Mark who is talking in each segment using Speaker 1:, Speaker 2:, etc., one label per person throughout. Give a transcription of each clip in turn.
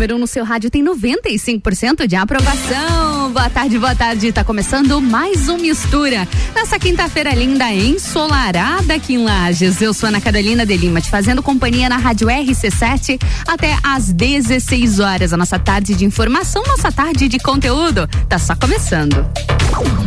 Speaker 1: número 1 um no seu rádio tem 95% de aprovação. Boa tarde, boa tarde. Tá começando mais um Mistura. Nessa quinta-feira linda, ensolarada aqui em Lages. Eu sou Ana Carolina de Lima, te fazendo companhia na Rádio RC7 até às 16 horas. A nossa tarde de informação, nossa tarde de conteúdo. Tá só começando.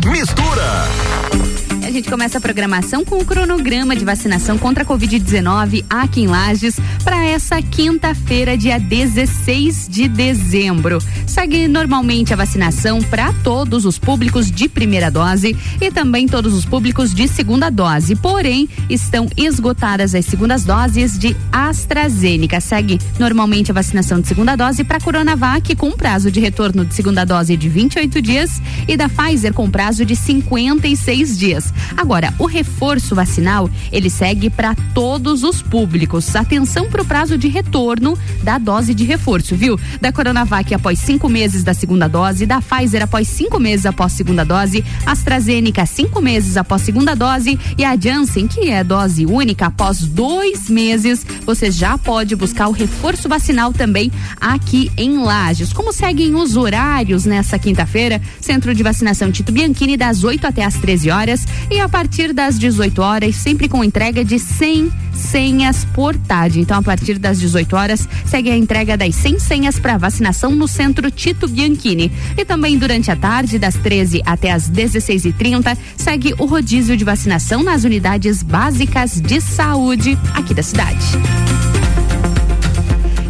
Speaker 2: Mistura
Speaker 1: gente começa a programação com o cronograma de vacinação contra a Covid-19 aqui em Lages para essa quinta-feira, dia 16 de dezembro. Segue normalmente a vacinação para todos os públicos de primeira dose e também todos os públicos de segunda dose. Porém, estão esgotadas as segundas doses de AstraZeneca. Segue normalmente a vacinação de segunda dose para Coronavac com prazo de retorno de segunda dose de 28 dias e da Pfizer com prazo de 56 dias. Agora, o reforço vacinal, ele segue para todos os públicos. Atenção para o prazo de retorno da dose de reforço, viu? Da Coronavac após cinco meses da segunda dose, da Pfizer após cinco meses após segunda dose, AstraZeneca cinco meses após segunda dose e a Janssen, que é dose única após dois meses, você já pode buscar o reforço vacinal também aqui em Lages. Como seguem os horários nessa quinta-feira? Centro de vacinação Tito Bianchini das 8 até as 13 horas e a partir das 18 horas, sempre com entrega de 100 senhas por tarde. Então, a partir das 18 horas, segue a entrega das 100 senhas para vacinação no Centro Tito Bianchini. E também durante a tarde, das 13 até as 16h30, segue o rodízio de vacinação nas unidades básicas de saúde aqui da cidade.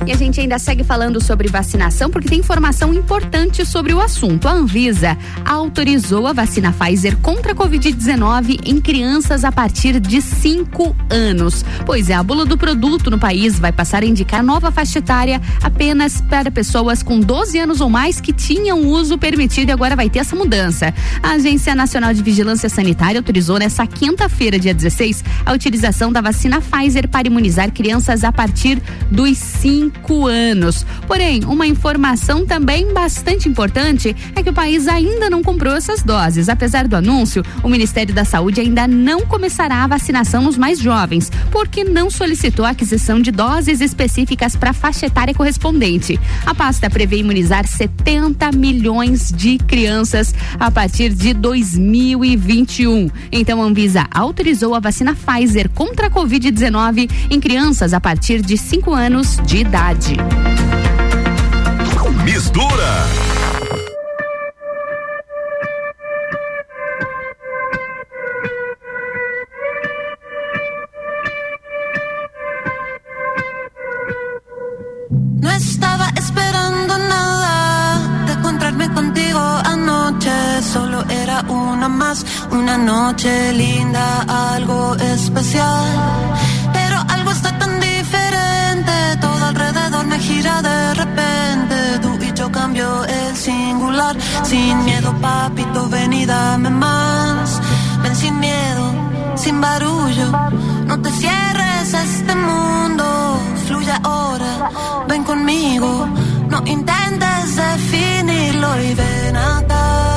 Speaker 1: E a gente ainda segue falando sobre vacinação porque tem informação importante sobre o assunto. A Anvisa autorizou a vacina Pfizer contra a Covid-19 em crianças a partir de 5 anos. Pois é, a bula do produto no país vai passar a indicar nova faixa etária apenas para pessoas com 12 anos ou mais que tinham uso permitido e agora vai ter essa mudança. A Agência Nacional de Vigilância Sanitária autorizou nessa quinta-feira, dia 16, a utilização da vacina Pfizer para imunizar crianças a partir dos 5 cinco anos. Porém, uma informação também bastante importante é que o país ainda não comprou essas doses. Apesar do anúncio, o Ministério da Saúde ainda não começará a vacinação nos mais jovens, porque não solicitou a aquisição de doses específicas para a faixa etária correspondente. A pasta prevê imunizar 70 milhões de crianças a partir de 2021. Então, a Anvisa autorizou a vacina Pfizer contra a Covid-19 em crianças a partir de 5 anos de idade.
Speaker 2: Mistura.
Speaker 3: No estaba esperando nada de encontrarme contigo anoche. Solo era una más, una noche linda, algo especial. Pero algo está tan me gira de repente. Tú y yo cambio el singular. Sin miedo, papito, ven y dame más. Ven sin miedo, sin barullo. No te cierres a este mundo. Fluye ahora, ven conmigo. No intentes definirlo y ven acá.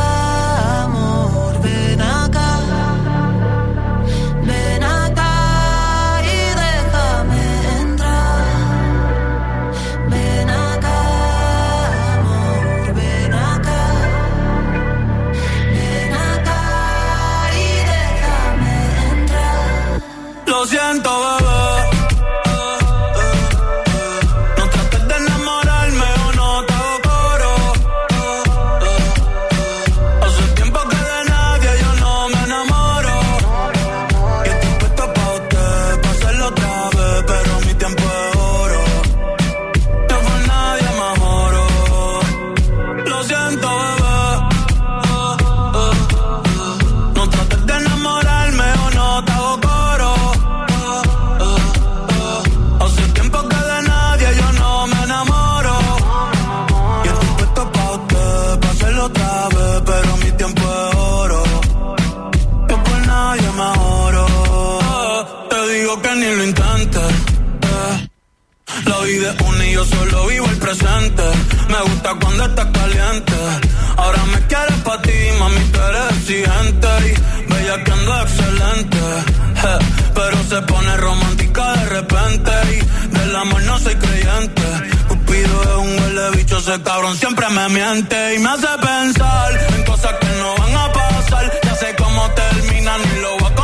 Speaker 4: Cuando estás caliente. Ahora me quieres pa' ti, mami, tú eres exigente. Y bella que ando excelente. pero se pone romántica de repente. Y del amor no soy creyente. Cupido es un huele ese cabrón siempre me miente y me hace pensar en cosas que no van a pasar. Ya sé cómo terminan y lo voy a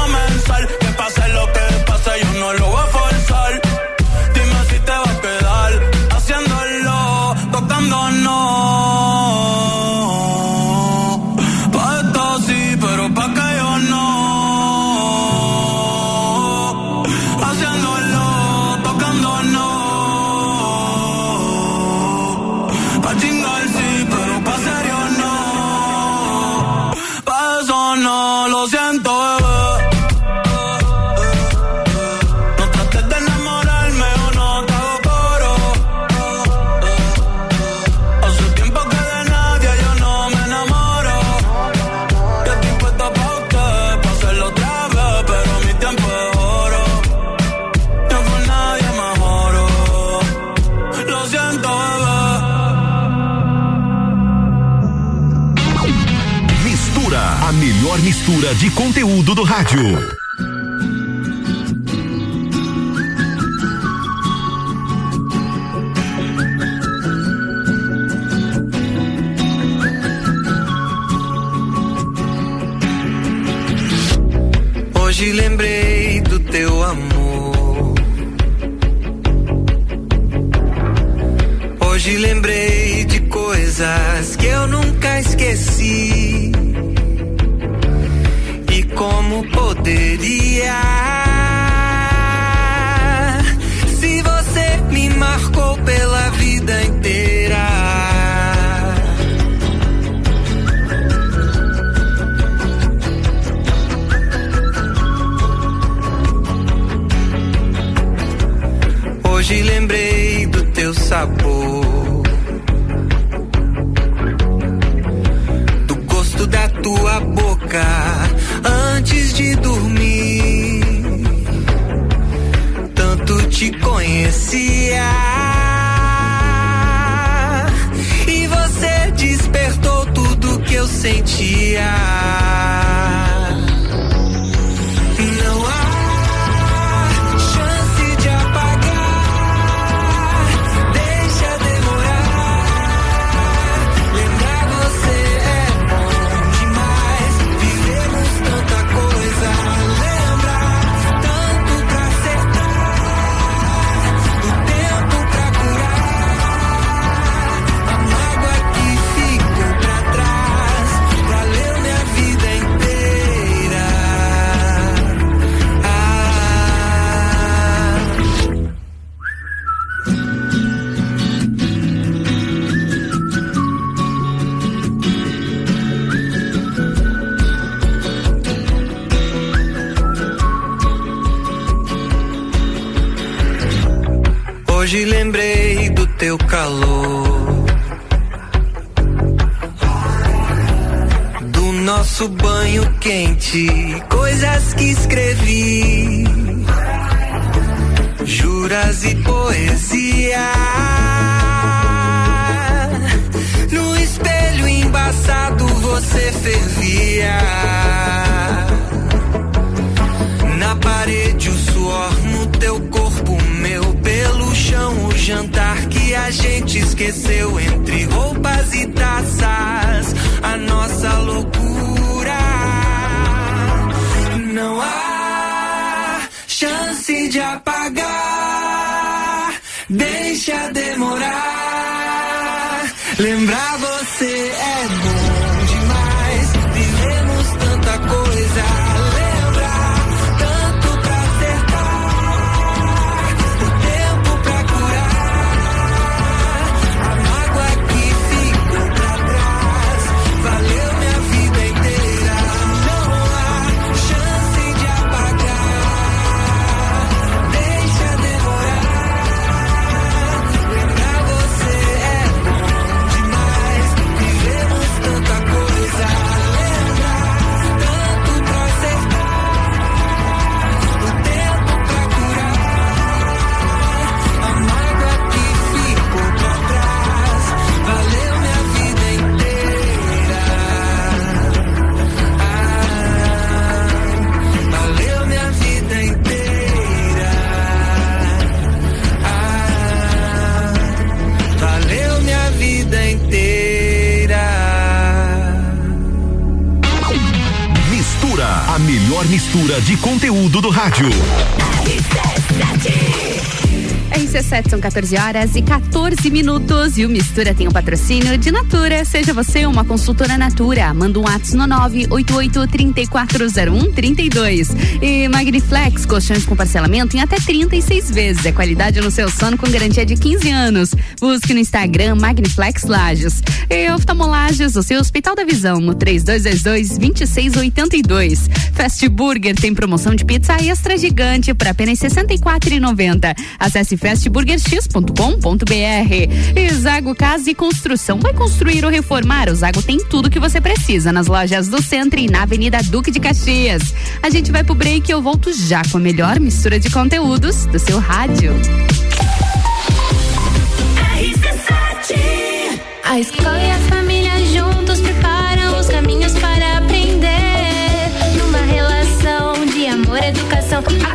Speaker 5: de conteúdo do rádio.
Speaker 6: Hoje lembrei do teu amor. Hoje lembrei de coisas que eu nunca esqueci como poderia. Se você me marcou pela vida inteira. Hoje lembrei do teu sabor. Do gosto da tua boca E você despertou tudo que eu sentia. Banho quente, coisas que escrevi. Juras e poesia. No espelho embaçado você fervia. Na parede o suor no teu corpo chão o jantar que a gente esqueceu entre roupas e taças. A nossa loucura. De apagar. Deixa demorar. Lembrar você é bom
Speaker 7: rádio.
Speaker 1: RC7 são 14 horas e 14 minutos e o Mistura tem um patrocínio de Natura. Seja você uma consultora Natura. Manda um ato no 988-3401-32. E Magniflex, colchões com parcelamento em até 36 vezes. É qualidade no seu sono com garantia de 15 anos. Busque no Instagram Magniflex Lages. E oftalmolages, o seu Hospital da Visão, no 3222-2682. Fast Burger tem promoção de pizza extra gigante por apenas R$ 64,90. Acesse fastburgerx.com.br. E Zago Casa e Construção. Vai construir ou reformar? O Zago tem tudo que você precisa nas lojas do Centro e na Avenida Duque de Caxias. A gente vai pro break e eu volto já com a melhor mistura de conteúdos do seu rádio.
Speaker 8: A escola e a família juntos preparam os caminhos para aprender. Numa relação de amor educação. Há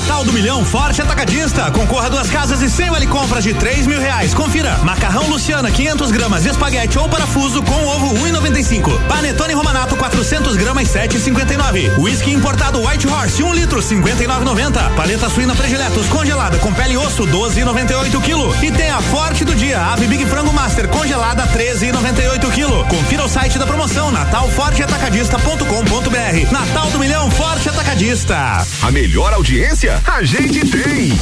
Speaker 9: Natal do Milhão Forte Atacadista. Concorra duas casas e cem vale compras de três mil reais. Confira. Macarrão Luciana 500 gramas, espaguete ou parafuso com ovo 1,95. Panetone Romanato 400 gramas 7,59. Whisky importado White Horse 1 um litro 59,90. Paleta suína prediletos congelada com pele e osso 12,98 quilo. E tem a Forte do dia Ave Big Frango Master congelada 13,98 quilo. Confira o site da promoção natalforteatacadista.com.br. Natal do Milhão Forte Atacadista.
Speaker 7: A melhor audiência a gente tem.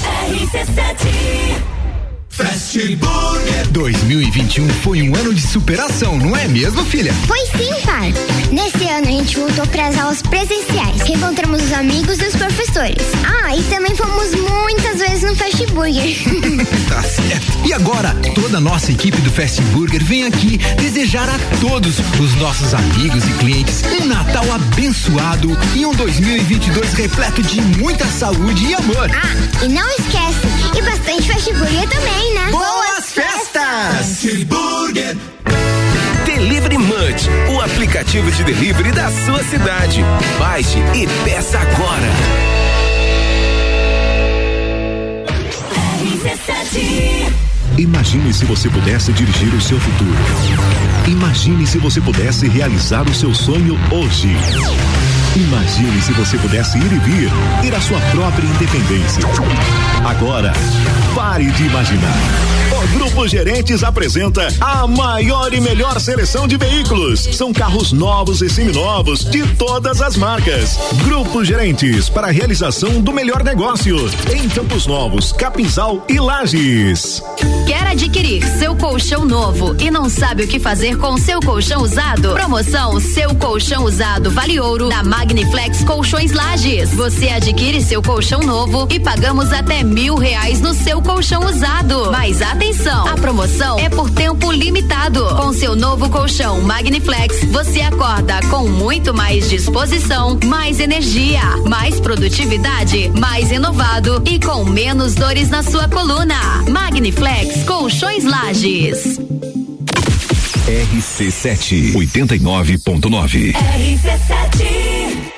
Speaker 10: Fast Burger 2021 foi um ano de superação, não é mesmo, filha?
Speaker 11: Foi sim, pai. Nesse ano a gente voltou para as aulas presenciais, reencontramos os amigos e os professores. Ah, e também fomos muitas vezes no Fast Burger.
Speaker 10: tá certo. E agora, toda a nossa equipe do Fast Burger vem aqui desejar a todos os nossos amigos e clientes um Natal abençoado e um 2022 repleto de muita saúde e amor.
Speaker 11: Ah, e não esquece, e bastante Fast Burger também, né?
Speaker 10: Boas festas!
Speaker 9: Fast Burger.
Speaker 7: Delivery Munch, o aplicativo de delivery da sua cidade. Baixe e peça agora.
Speaker 2: Imagine se você pudesse dirigir o seu futuro. Imagine se você pudesse realizar o seu sonho hoje. Imagine se você pudesse ir e vir, ter a sua própria independência. Agora, pare de imaginar. Grupo Gerentes apresenta a maior e melhor seleção de veículos. São carros novos e seminovos de todas as marcas. Grupo Gerentes para a realização do melhor negócio em Campos Novos, Capinzal e Lages.
Speaker 12: Quer adquirir seu colchão novo e não sabe o que fazer com seu colchão usado? Promoção Seu Colchão Usado Vale Ouro da Magniflex Colchões Lages. Você adquire seu colchão novo e pagamos até mil reais no seu colchão usado. Mas atenção, a promoção é por tempo limitado. Com seu novo colchão Magniflex, você acorda com muito mais disposição, mais energia, mais produtividade, mais inovado e com menos dores na sua coluna. Magniflex Colchões Lages.
Speaker 7: RC7 89.9.
Speaker 8: RC7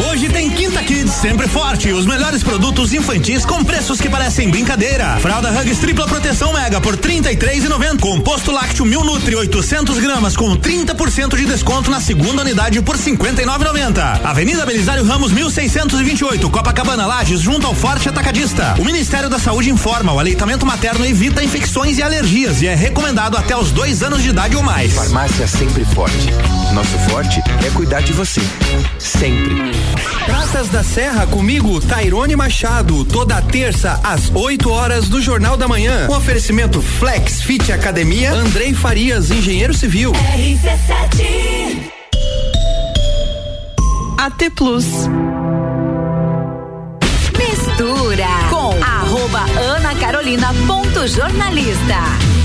Speaker 9: Hoje tem Quinta Kids sempre forte. Os melhores produtos infantis com preços que parecem brincadeira. Fralda Hugs tripla proteção mega por R$ 33,90. Composto lácteo Mil Nutri 800 gramas com 30% de desconto na segunda unidade por R$ 59,90. Avenida Belisário Ramos 1628, Copacabana Lages, junto ao Forte Atacadista. O Ministério da Saúde informa: o aleitamento materno evita infecções e alergias e é recomendado até os dois anos de idade ou mais.
Speaker 13: Farmácia sempre forte. Nosso forte é cuidar de você. Sempre.
Speaker 14: Praças da Serra comigo, Tairone Machado, toda terça às 8 horas do Jornal da Manhã. Com oferecimento Flex Fit Academia, Andrei Farias, engenheiro civil.
Speaker 15: RC7 AT Plus.
Speaker 12: Mistura com arroba Ana Carolina ponto jornalista.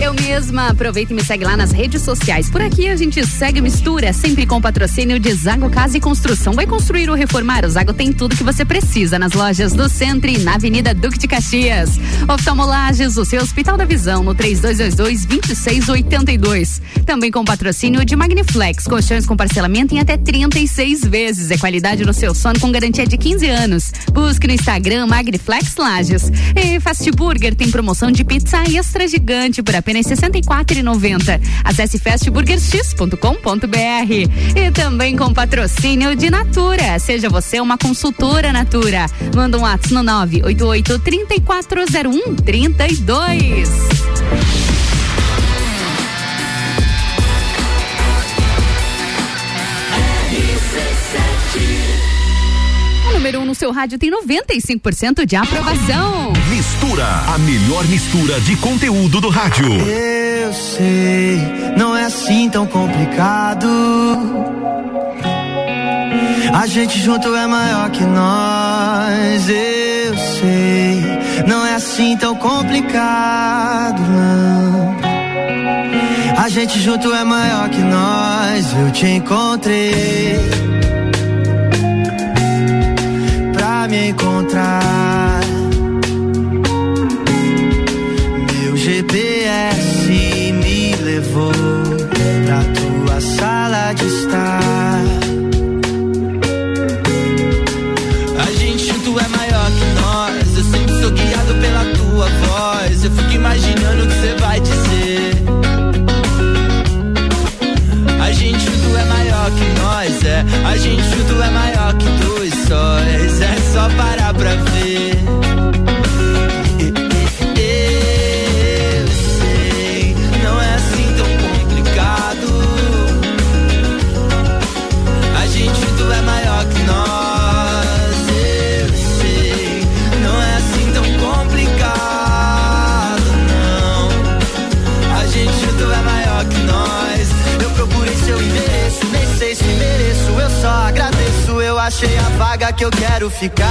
Speaker 1: Eu mesma aproveito e me segue lá nas redes sociais. Por aqui a gente segue mistura, sempre com patrocínio de Zago Casa e Construção. Vai construir ou reformar? O Zago tem tudo que você precisa nas lojas do Centro e na Avenida Duque de Caxias. Oftalmolages, o seu Hospital da Visão, no 3222-2682. Também com patrocínio de Magniflex, colchões com parcelamento em até 36 vezes. É qualidade no seu sono com garantia de 15 anos. Busque no Instagram Magniflex Lages. E Fast Burger tem promoção de pizza extra gigante por apenas apenas R$ 64,90. Acesse fastburgerx.com.br. E também com patrocínio de Natura. Seja você uma consultora Natura. Manda um WhatsApp no 988 3401 32. Número 1 um no seu rádio tem 95% de aprovação.
Speaker 2: Mistura, a melhor mistura de conteúdo do rádio.
Speaker 16: Eu sei, não é assim tão complicado. A gente junto é maior que nós. Eu sei, não é assim tão complicado, não. A gente junto é maior que nós. Eu te encontrei me encontrar. Meu GPS me levou pra tua sala de estar. Que eu quero ficar.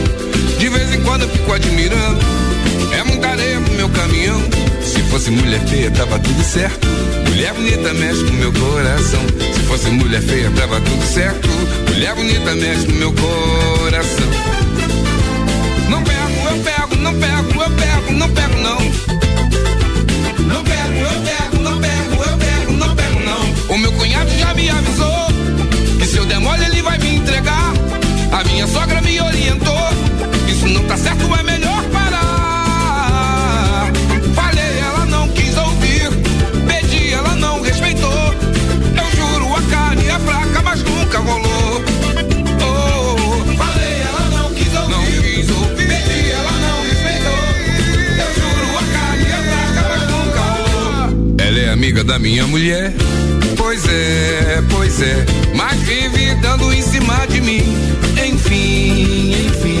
Speaker 17: fico admirando. É muita pro meu caminhão. Se fosse mulher feia, tava tudo certo. Mulher bonita mexe com meu coração. Se fosse mulher feia, tava tudo certo. Mulher bonita mexe com meu coração. Não pego, eu pego, não pego, eu pego, não pego, não. Não pego, eu pego, não pego, eu pego, não pego, não. O meu cunhado já me avisou que se eu der mole ele vai me entregar. A minha sogra me orientou não tá certo, é melhor parar. Falei, ela não quis ouvir. Pedi, ela não respeitou. Eu juro, a carne é fraca, mas nunca rolou. Oh, falei, ela não quis ouvir. Não quis ouvir. Pedi, ela não respeitou. Eu juro, a carne é fraca, mas nunca rolou. Ela é amiga da minha mulher. Pois é, pois é, mas vive dando em cima de mim. Enfim, enfim.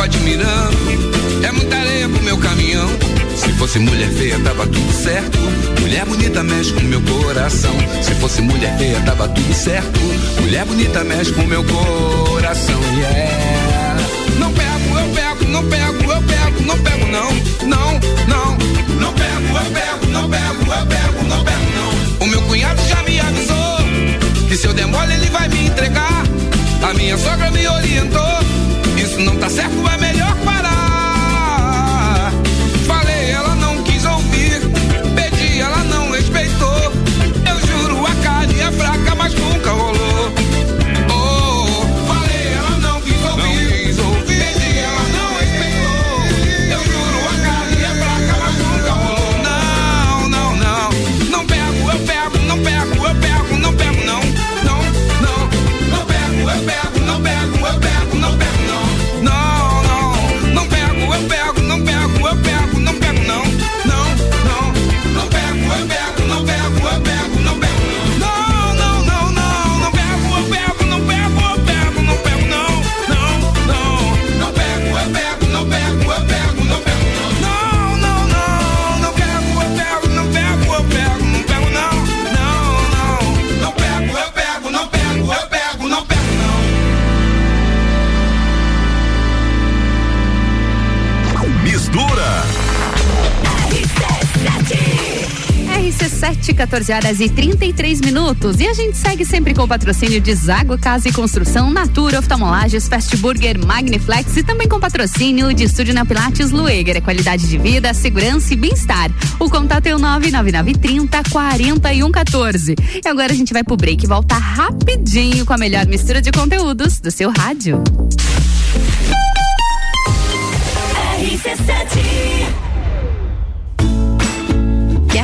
Speaker 17: Fico admirando. É muita areia pro meu caminhão. Se fosse mulher feia, tava tudo certo. Mulher bonita mexe com meu coração. Se fosse mulher feia, tava tudo certo. Mulher bonita mexe com meu coração. Yeah. Não pego, eu pego, não pego, eu pego, não pego, não. Não, não. Não pego, eu pego, não pego, eu pego, não pego, não. O meu cunhado já me avisou que se eu der mole ele vai me entregar. A minha sogra me orientou. Isso não tá certo, é melhor
Speaker 1: 14 horas e 33 minutos. E a gente segue sempre com o patrocínio de Zago Casa e Construção, Natura, Oftalmolages, Fast Burger, Magniflex e também com patrocínio de Estúdio na Pilates Lueger. É qualidade de vida, segurança e bem-estar. O contato é o 99930 4114. E agora a gente vai pro break e volta rapidinho com a melhor mistura de conteúdos do seu rádio.
Speaker 12: Quer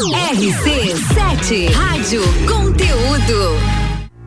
Speaker 18: RC7 Rádio Conteúdo.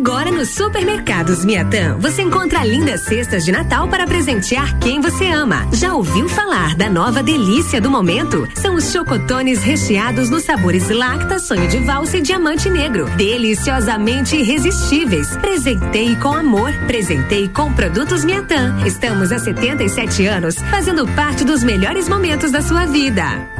Speaker 18: Agora nos supermercados Miatã, você encontra lindas cestas de Natal para presentear quem você ama. Já ouviu falar da nova delícia do momento? São os chocotones recheados nos sabores Lacta, Sonho de Valsa e Diamante Negro. Deliciosamente irresistíveis. Presentei com amor. Presentei com produtos Miatã. Estamos há 77 anos fazendo parte dos melhores momentos da sua vida.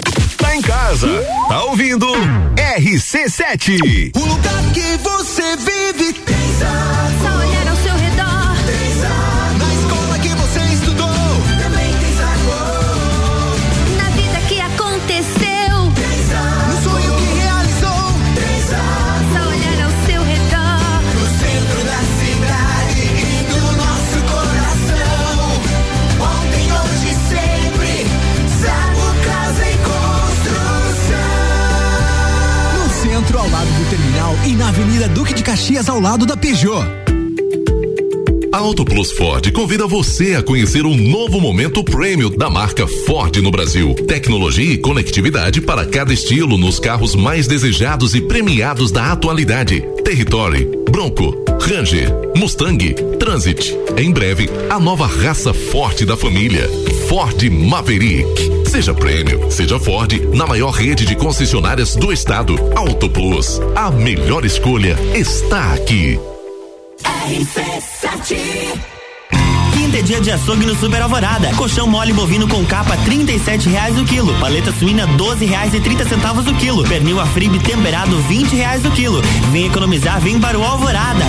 Speaker 2: Em casa, tá ouvindo? RC7.
Speaker 10: O lugar que você vive tem e
Speaker 19: na Avenida Duque de Caxias, ao lado da Peugeot.
Speaker 20: Auto Plus Ford convida você a conhecer um novo momento prêmio da marca Ford no Brasil. Tecnologia e conectividade para cada estilo nos carros mais desejados e premiados da atualidade. Territory, Bronco, Ranger, Mustang, Transit. Em breve, a nova raça forte da família. Ford Maverick. Seja prêmio, seja Ford, na maior rede de concessionárias do estado. Auto Plus. A melhor escolha está aqui.
Speaker 15: RC7
Speaker 21: Quinta é dia de açougue no Super Alvorada. Colchão mole bovino com capa, e sete reais o quilo. Paleta suína, doze reais e trinta centavos o quilo. Pernil afribe temperado, vinte reais o quilo. Vem economizar, vem para o Alvorada.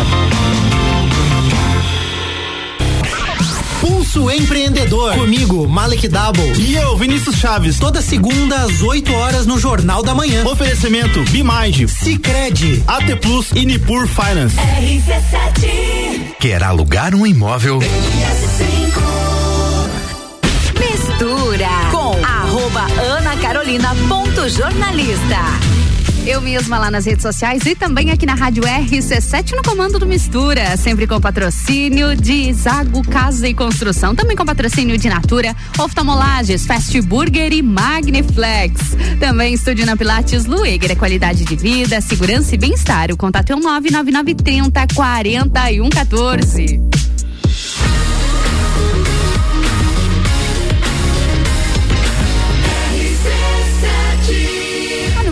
Speaker 19: Pulso Empreendedor. Comigo, Malek Double. E eu, Vinícius Chaves. Toda segunda às 8 horas no Jornal da Manhã. Oferecimento Bimage, Cicred, AT Plus e Nipur Finance.
Speaker 15: RC7
Speaker 22: Quer alugar um imóvel?
Speaker 1: Mistura com arroba Ana Carolina ponto jornalista. Eu mesma lá nas redes sociais e também aqui na Rádio RC7 no comando do Mistura, sempre com patrocínio de Zago Casa e Construção, também com patrocínio de Natura, Oftalmolages, Fast Burger e Magniflex. Também Estúdio na Pilates Lueger, é qualidade de vida, segurança e bem-estar. O contato é o 99930 4114.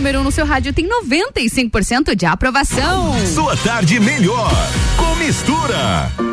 Speaker 1: Número 1 um no seu rádio tem 95% de aprovação.
Speaker 2: Sua tarde melhor com mistura.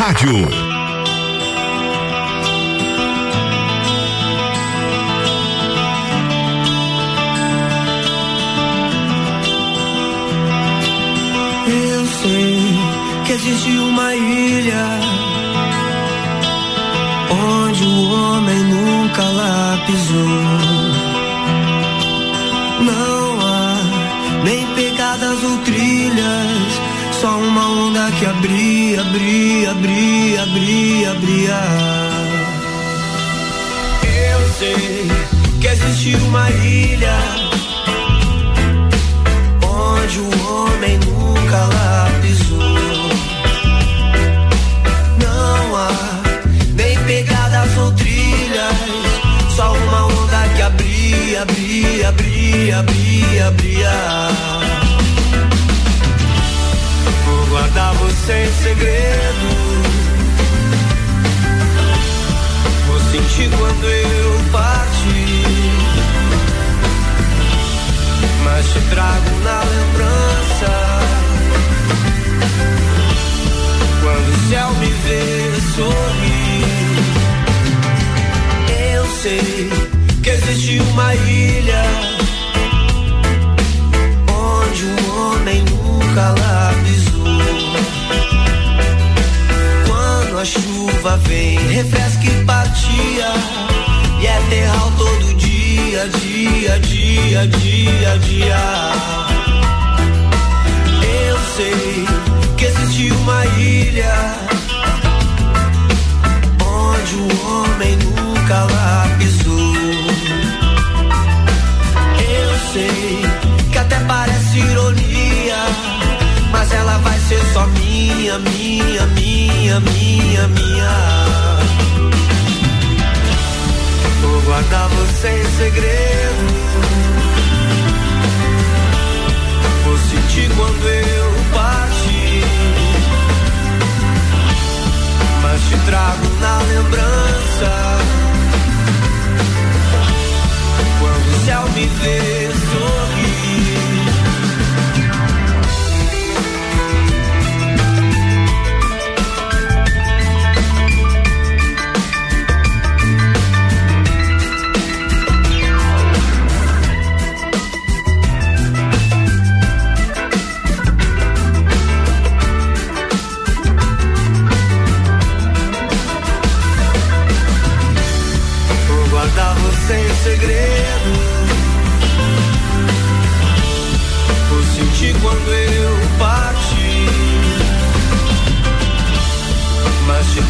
Speaker 16: rádio.
Speaker 23: sem segredo. vou sentir quando eu parti, mas te trago na lembrança.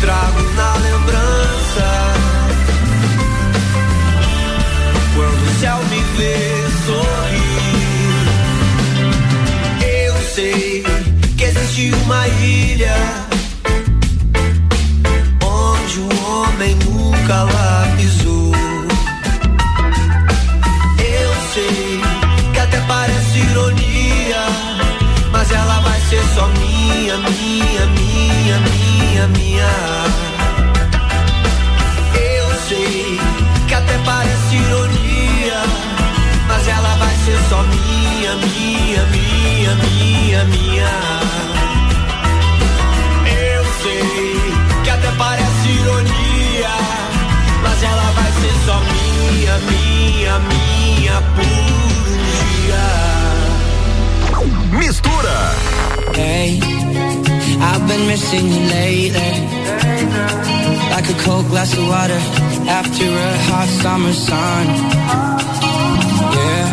Speaker 23: trago na vergonha minha. Eu sei que até parece ironia, mas ela vai ser só minha, minha, minha, minha, minha. Eu sei que até parece ironia, mas ela vai ser só minha, minha, minha por um dia.
Speaker 16: Mistura.
Speaker 23: Hey. I've been missing you lately. Like a cold glass of water After a hot summer sun. Yeah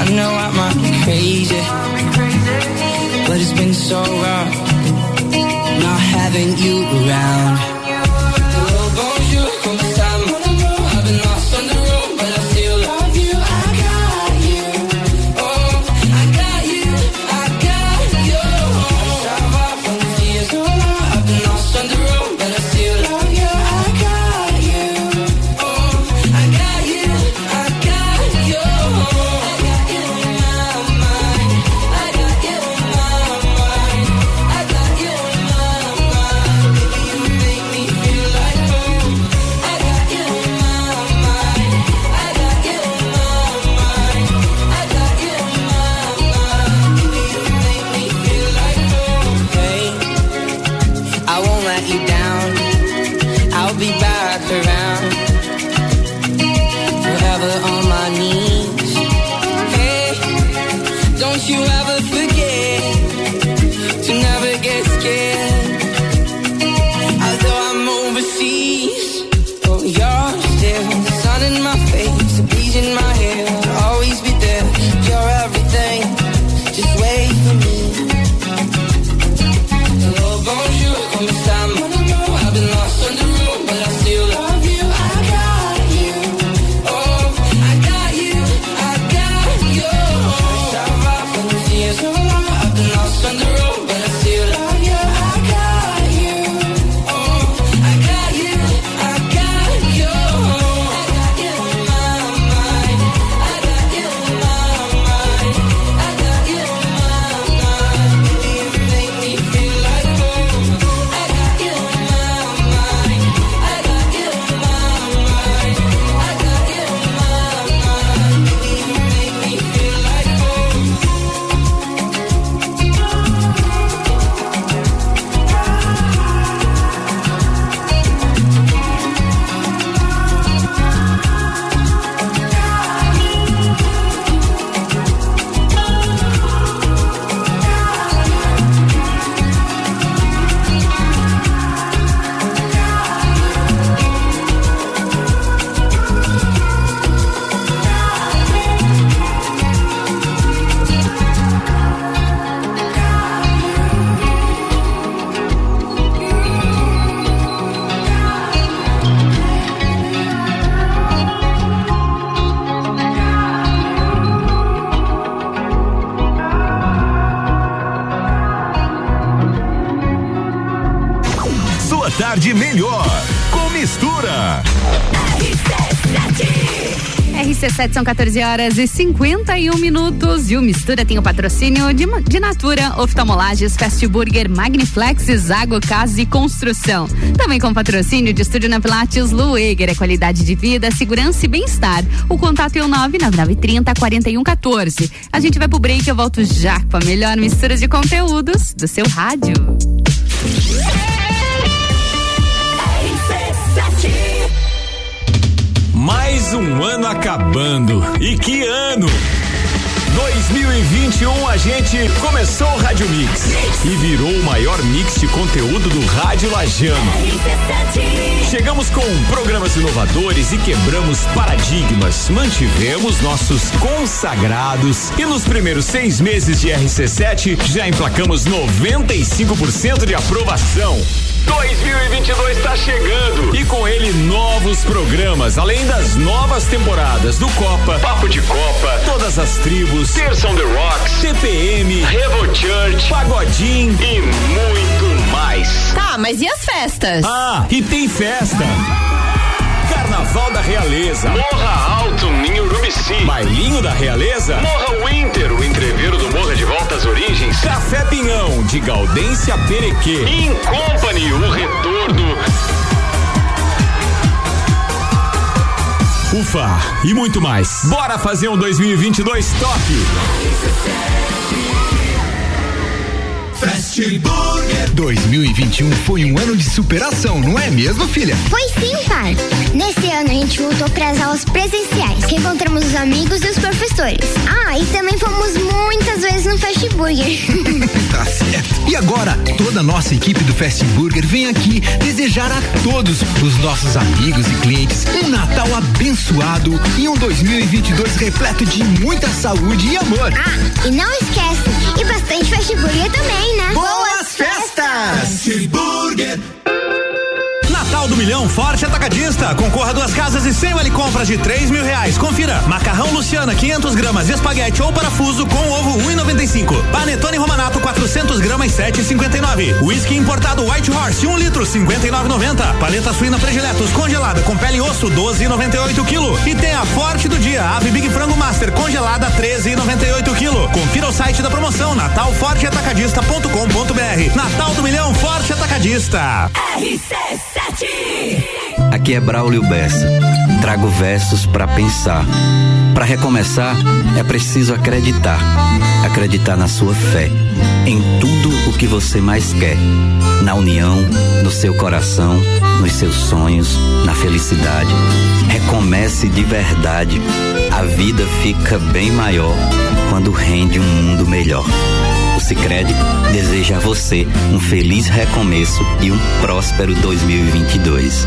Speaker 23: I know I might be crazy But it's been so rough Not having you around. Oh, Hello, bonjour,
Speaker 1: são 14 horas e 51 minutos e o Mistura tem o patrocínio de, de Natura, Oftalmolages, Fast Burger, Magniflex, Zago Casa e Construção. Também com patrocínio de Estúdio na Pilates, Lueger, é qualidade de vida, segurança e bem-estar. O contato é o 99930 4114. A gente vai pro break, eu volto já com a melhor mistura de conteúdos do seu rádio.
Speaker 15: Um ano acabando. E que ano! 2021 a gente começou o Rádio Mix e virou o maior mix de conteúdo do Rádio Lajano. Chegamos com programas inovadores e quebramos paradigmas. Mantivemos nossos consagrados e nos primeiros seis meses de RC7 já emplacamos 95% de aprovação. 2022 está chegando e com ele novos programas, além das novas temporadas do Copa, Papo de Copa, Todas as Tribos, Terça on the Rocks, TPM, Revo Church, Pagodim e muito mais.
Speaker 24: Tá, mas e as festas?
Speaker 15: Ah, e tem festa. Carnaval da Realeza. Morra Alto, Ninho Urubici. Bailinho da Realeza. Morra Winter, o entreveiro do Morra de Volta às Origens. Café Pinhão, de Gaudência Perequê. In Company, o retorno. Ufa, e muito mais. Bora fazer um 2022 top.
Speaker 10: Fast Burger 2021 foi um ano de superação, não é mesmo, filha?
Speaker 11: Foi sim, pai. Nesse ano a gente voltou para as aulas presenciais, reencontramos os amigos e os professores. Ah, e também fomos muitas vezes no Fast Burger.
Speaker 10: Tá certo. E agora, toda a nossa equipe do Fast Burger vem aqui desejar a todos os nossos amigos e clientes um Natal abençoado e um 2022 repleto de muita saúde e amor.
Speaker 11: Ah, e não esquece, e bastante Fast Burger também, né?
Speaker 10: Boas festas!
Speaker 25: Fast Burger.
Speaker 9: Natal do Milhão Forte Atacadista. Concorra duas casas e 100 vale compras de 3 mil reais. Confira. Macarrão Luciana, 500 gramas, espaguete ou parafuso com ovo 1,95. Panetone Romanato, 400 gramas, 7,59. Whisky importado White Horse, 1 litro, 59,90. Paleta suína prediletos congelada com pele e osso, 12,98 quilo. E tem a Forte do Dia, Ave Big Frango Master congelada, 13,98 quilo. Confira o site da promoção natalforteatacadista.com.br. Natal do Milhão Forte Atacadista.
Speaker 26: RC7
Speaker 27: Aqui é Braulio Bessa. Trago versos para pensar. Para recomeçar, é preciso acreditar. Acreditar na sua fé, em tudo o que você mais quer. Na união, no seu coração, nos seus sonhos, na felicidade. Recomece de verdade. A vida fica bem maior quando rende um mundo melhor. O Sicredi deseja a você um feliz recomeço e um próspero 2022.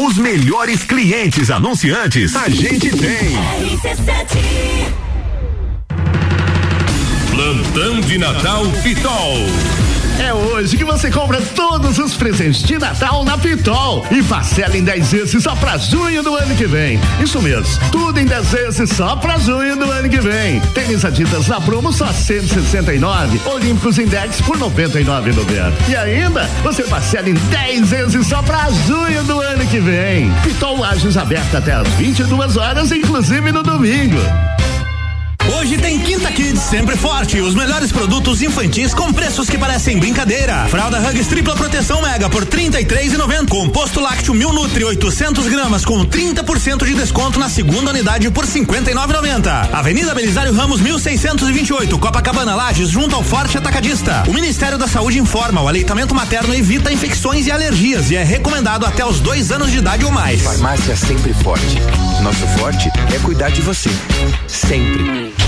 Speaker 2: Os melhores clientes anunciantes a gente tem.
Speaker 28: Plantão de Natal Pitol.
Speaker 29: É hoje que você compra todos os presentes de Natal na Pitol e parcela em 10 vezes só pra junho do ano que vem. Isso mesmo, tudo em 10 vezes só pra junho do ano que vem. Tênis Adidas na promo só 169, Olímpicos Index por 99,90. E ainda, você parcela em 10 vezes só pra junho do ano que vem. Pitol Lages aberta até às 22 horas, inclusive no domingo.
Speaker 9: Hoje tem Quinta Kids sempre forte. Os melhores produtos infantis com preços que parecem brincadeira. Fralda Hugs tripla proteção mega por R$ 33,90. Composto lácteo Mil Nutri 800 gramas com 30% de desconto na segunda unidade por R$ 59,90. Avenida Belisário Ramos 1628, Copacabana Lages, junto ao Forte Atacadista. O Ministério da Saúde informa: o aleitamento materno evita infecções e alergias e é recomendado até os dois anos de idade ou mais.
Speaker 30: Farmácia sempre forte. Nosso forte é cuidar de você. Sempre.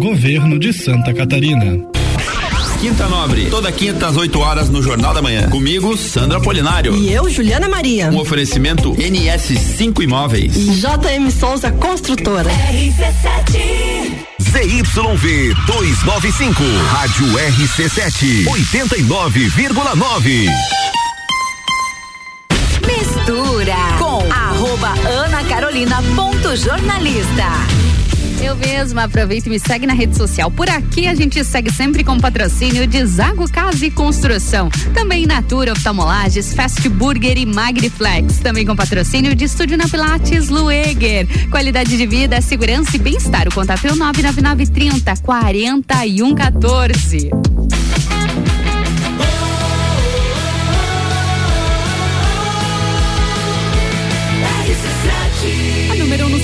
Speaker 31: Governo de Santa Catarina.
Speaker 32: Quinta Nobre, toda quinta às 8 horas no Jornal da Manhã. Comigo, Sandra Polinário.
Speaker 33: E eu, Juliana Maria.
Speaker 32: Um oferecimento NS5 Imóveis.
Speaker 33: JM Souza Construtora.
Speaker 15: RC7
Speaker 2: ZYV 295, Rádio RC7, 89,9.
Speaker 1: Mistura com arroba Ana Carolina ponto jornalista. Eu mesma aproveito e me segue na rede social. Por aqui a gente segue sempre com patrocínio de Zago Casa e Construção. Também Natura Oftalmolages, Fast Burger e Magniflex. Também com patrocínio de Estúdio na Pilates Lueger. Qualidade de vida, segurança e bem-estar. O contato é o 99930 4114.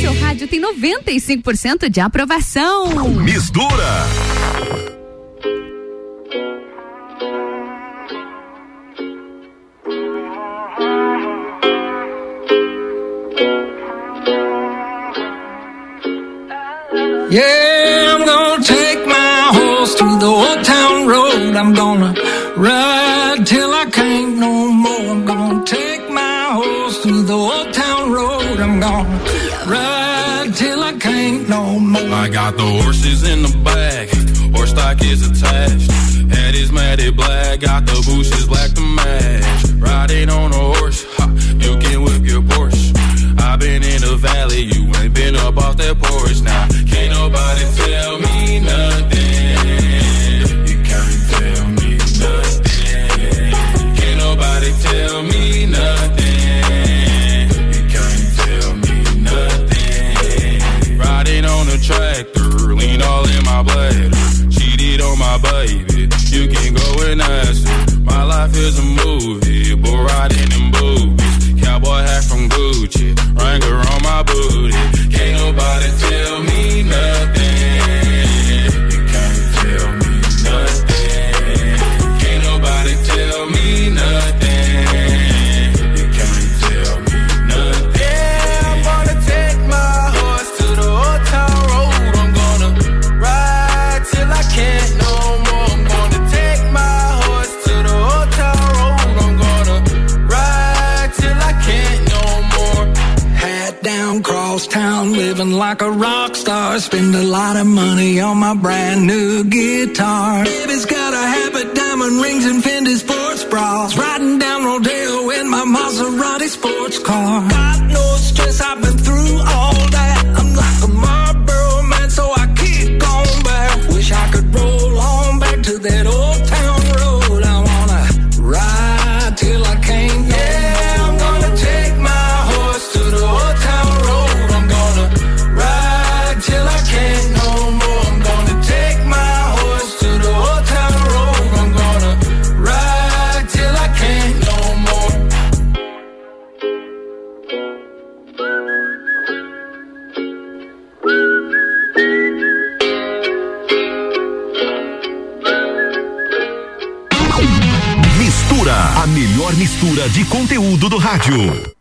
Speaker 1: Seu rádio tem 95% de aprovação.
Speaker 2: Mistura.
Speaker 23: Yeah, I'm gonna take my horse to the old town road. I'm gonna ride till I can't no more. I'm gonna take my horse to the old town road. I'm gonna ride till I can't no more.
Speaker 34: I got the horses in the back, horse stock is attached. Head is matted black, got the bushes black to match. Riding on a horse, ha,
Speaker 2: rádio.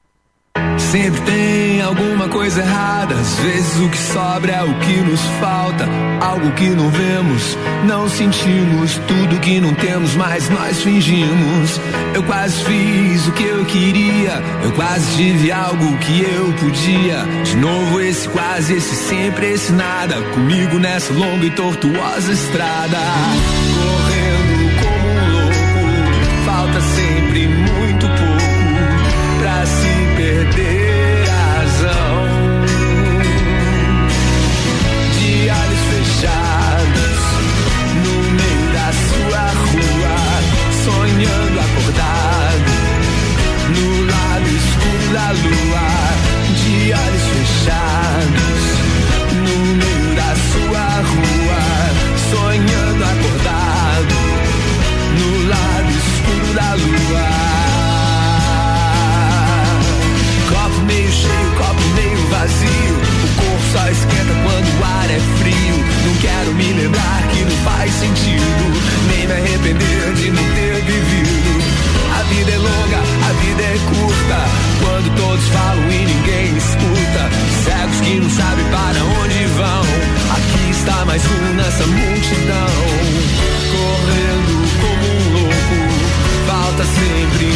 Speaker 17: Sempre tem alguma coisa errada. Às vezes o que sobra é o que nos falta. Algo que não vemos, não sentimos. Tudo que não temos, mas nós fingimos. Eu quase fiz o que eu queria. Eu quase tive algo que eu podia. De novo, esse quase, esse sempre, esse nada. Comigo nessa longa e tortuosa estrada. Correndo quero me lembrar que não faz sentido. Nem me arrepender de não ter vivido. A vida é longa, a vida é curta. Quando todos falam e ninguém escuta. Cegos que não sabem para onde vão. Aqui está mais um nessa multidão. Correndo como um louco. Falta sempre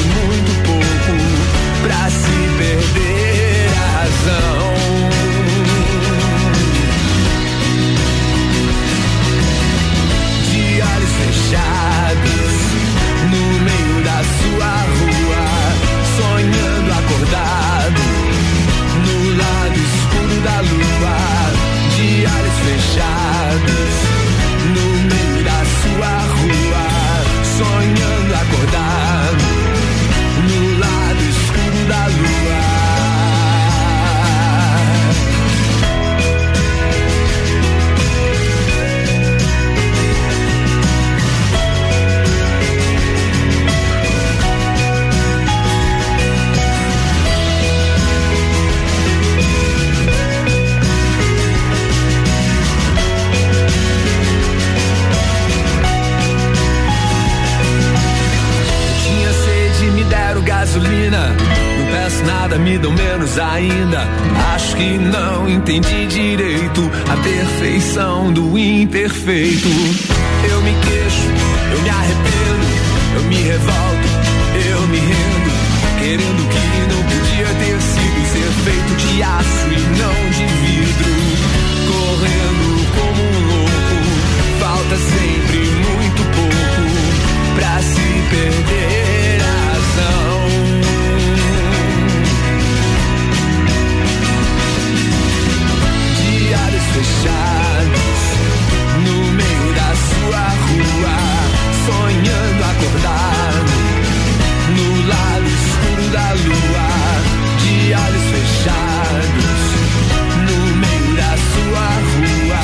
Speaker 17: fechados, no meio da sua rua, sonhando acordado, no lado escuro da lua. De fechados, no meio da sua rua, sonhando acordado me dão menos ainda. Acho que não entendi direito a perfeição do imperfeito. Eu me queixo, eu me arrependo, eu me revolto, eu me rendo. Querendo que não podia ter sido ser feito de aço e não de vidro. Correndo como um louco, falta sempre muito pouco pra se perder Fechados, no meio da sua rua, sonhando acordado, no lado escuro da lua. De olhos fechados, no meio da sua rua,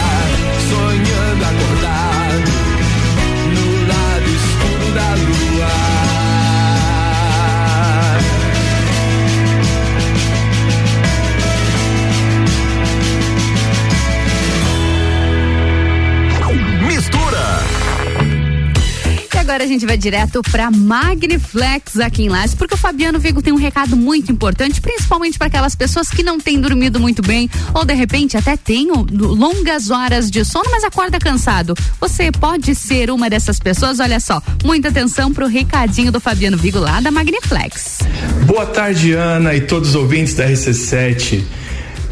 Speaker 17: sonhando acordado, no lado escuro da lua.
Speaker 1: Agora a gente vai direto pra Magniflex aqui em Lages, porque o Fabiano Vigo tem um recado muito importante, principalmente para aquelas pessoas que não têm dormido muito bem ou de repente até têm longas horas de sono, mas acorda cansado. Você pode ser uma dessas pessoas, olha só. Muita atenção pro recadinho do Fabiano Vigo lá da Magniflex.
Speaker 35: Boa tarde, Ana e todos os ouvintes da RC7.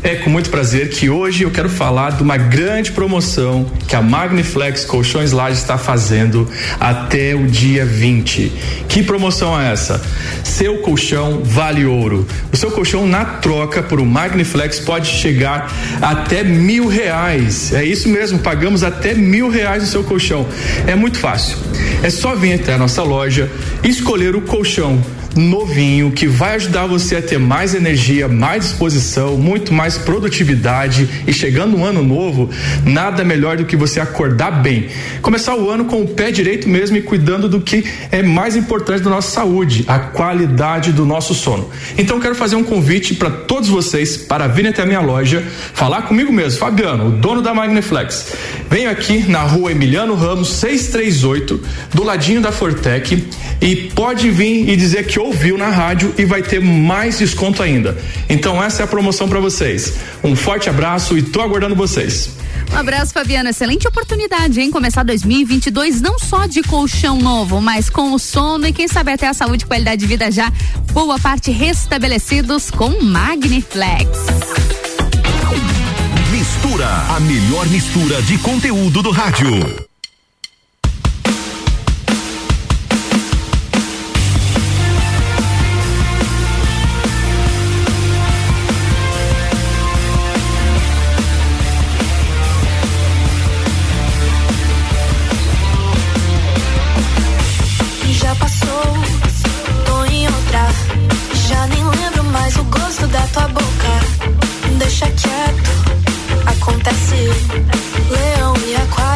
Speaker 35: É com muito prazer que hoje eu quero falar de uma grande promoção que a Magniflex Colchões Lages está fazendo até o dia 20. Que promoção é essa? Seu colchão vale ouro. O seu colchão na troca por um Magniflex pode chegar até mil reais. É isso mesmo, pagamos até mil reais no seu colchão. É muito fácil. É só vir até a nossa loja e escolher o colchão novinho que vai ajudar você a ter mais energia, mais disposição, muito mais produtividade e chegando um ano novo, nada melhor do que você acordar bem. Começar o ano com o pé direito mesmo e cuidando do que é mais importante da nossa saúde, a qualidade do nosso sono. Então quero fazer um convite para todos vocês para virem até a minha loja, falar comigo mesmo, Fabiano, o dono da Magniflex. Venho aqui na rua Emiliano Ramos 638, do ladinho da Fortec e pode vir e dizer que ouviu na rádio e vai ter mais desconto ainda. Então essa é a promoção para vocês. Um forte abraço e tô aguardando vocês.
Speaker 1: Um abraço, Fabiano. Excelente oportunidade, hein? Começar 2022 não só de colchão novo, mas com o sono e quem sabe até a saúde e qualidade de vida já boa parte restabelecidos com Magniflex.
Speaker 2: Mistura, a melhor mistura de conteúdo do rádio.
Speaker 8: Tua boca. Deixa quieto, acontece. Leão e aquário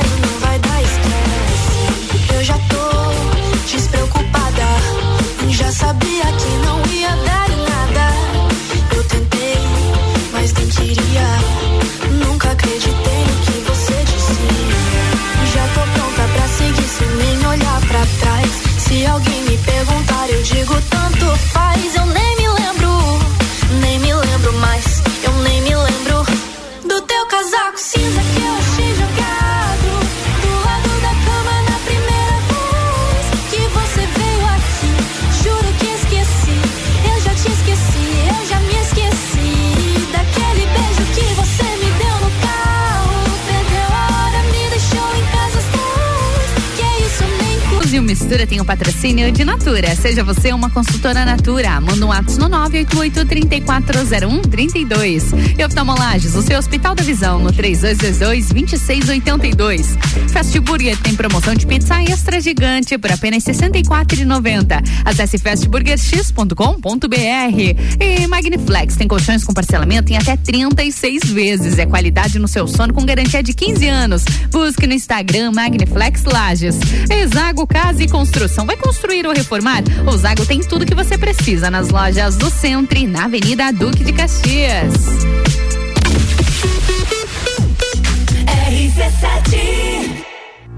Speaker 1: Mistura tem o patrocínio de Natura. Seja você uma consultora Natura. Manda um ato no 988-3401-32. E oftalmolages, o seu Hospital da Visão, no 3222-2682. Fast Burger tem promoção de pizza extra gigante por apenas R$ 64,90. Acesse fastburgerx.com.br. E Magniflex tem colchões com parcelamento em até 36 vezes. É qualidade no seu sono com garantia de 15 anos. Busque no Instagram Magniflex Lages. Exago Casa e Construção. Vai construir ou reformar? O Zago tem tudo que você precisa nas lojas do Centro e na Avenida Duque de Caxias.
Speaker 15: RC7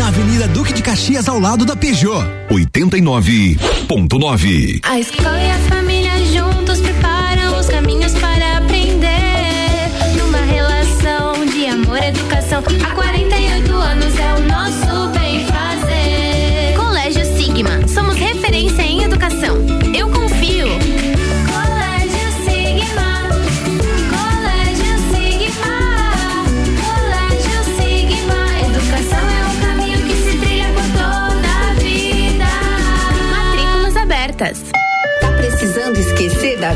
Speaker 23: Na
Speaker 10: Avenida Duque de Caxias, ao lado da Peugeot.
Speaker 2: 89.9.
Speaker 8: A escola e a família juntos preparam os caminhos para aprender. Numa relação de amor e educação. Há 48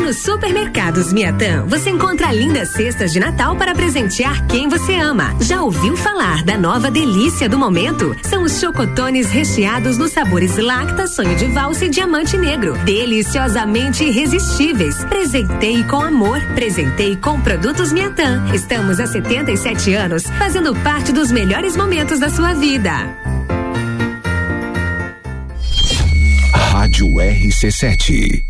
Speaker 18: Nos supermercados Miatã, você encontra lindas cestas de Natal para presentear quem você ama. Já ouviu falar da nova delícia do momento? São os chocotones recheados nos sabores Lacta, Sonho de Valsa e Diamante Negro. Deliciosamente irresistíveis. Presentei com amor, presentei com produtos Miatã. Estamos há 77 anos fazendo parte dos melhores momentos da sua vida.
Speaker 2: Rádio RC7.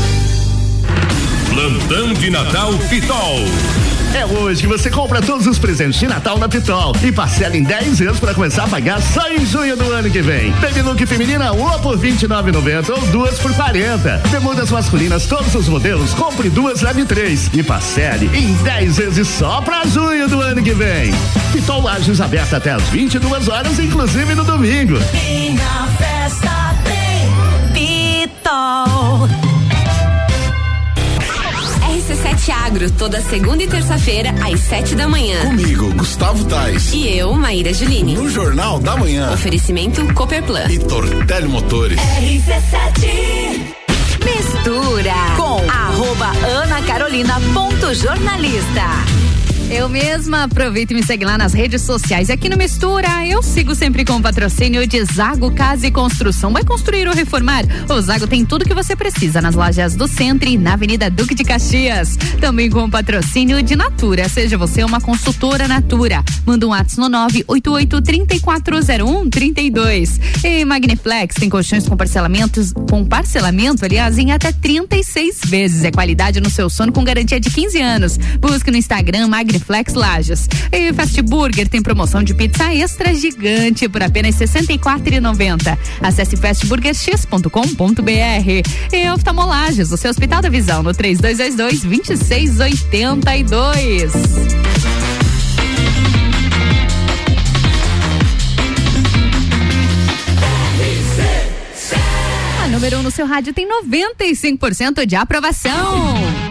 Speaker 29: Plantão de Natal Pitol. É hoje que você compra todos os presentes de Natal na Pitol e parcela em 10 vezes para começar a pagar só em junho do ano que vem. Baby look feminina uma por 29,90 ou duas por 40. Bermudas masculinas todos os modelos, compre duas leve três e parcele em 10 vezes só para junho do ano que vem. Pitol Lages aberta até às 22 horas, inclusive no domingo.
Speaker 15: E na festa tem Pitol.
Speaker 18: RC7 Agro, toda segunda e terça-feira, às sete da manhã.
Speaker 7: Comigo, Gustavo Tais.
Speaker 18: E eu, Maíra Juline.
Speaker 7: No Jornal da Manhã.
Speaker 18: Oferecimento Cooperplan.
Speaker 7: E Tortelli Motores.
Speaker 15: RC7
Speaker 36: Mistura com arroba Ana Carolina ponto jornalista.
Speaker 1: Eu mesma aproveito e me segue lá nas redes sociais. Aqui no Mistura, eu sigo sempre com o patrocínio de Zago Casa e Construção. Vai construir ou reformar? O Zago tem tudo que você precisa nas lojas do Centro e na Avenida Duque de Caxias. Também com o patrocínio de Natura. Seja você uma consultora Natura. Manda um WhatsApp no 988 3401 32. E Magniflex tem colchões com parcelamentos, com parcelamento, aliás, em até 36 vezes. É qualidade no seu sono com garantia de 15 anos. Busque no Instagram Magniflex Lages. E Fast Burger tem promoção de pizza extra gigante por apenas R$ 64,90. Acesse fastburgerx.com.br. E Oftalmolages, o seu Hospital da Visão, no 3222 2682. A número 1 um no seu rádio tem 95% de aprovação.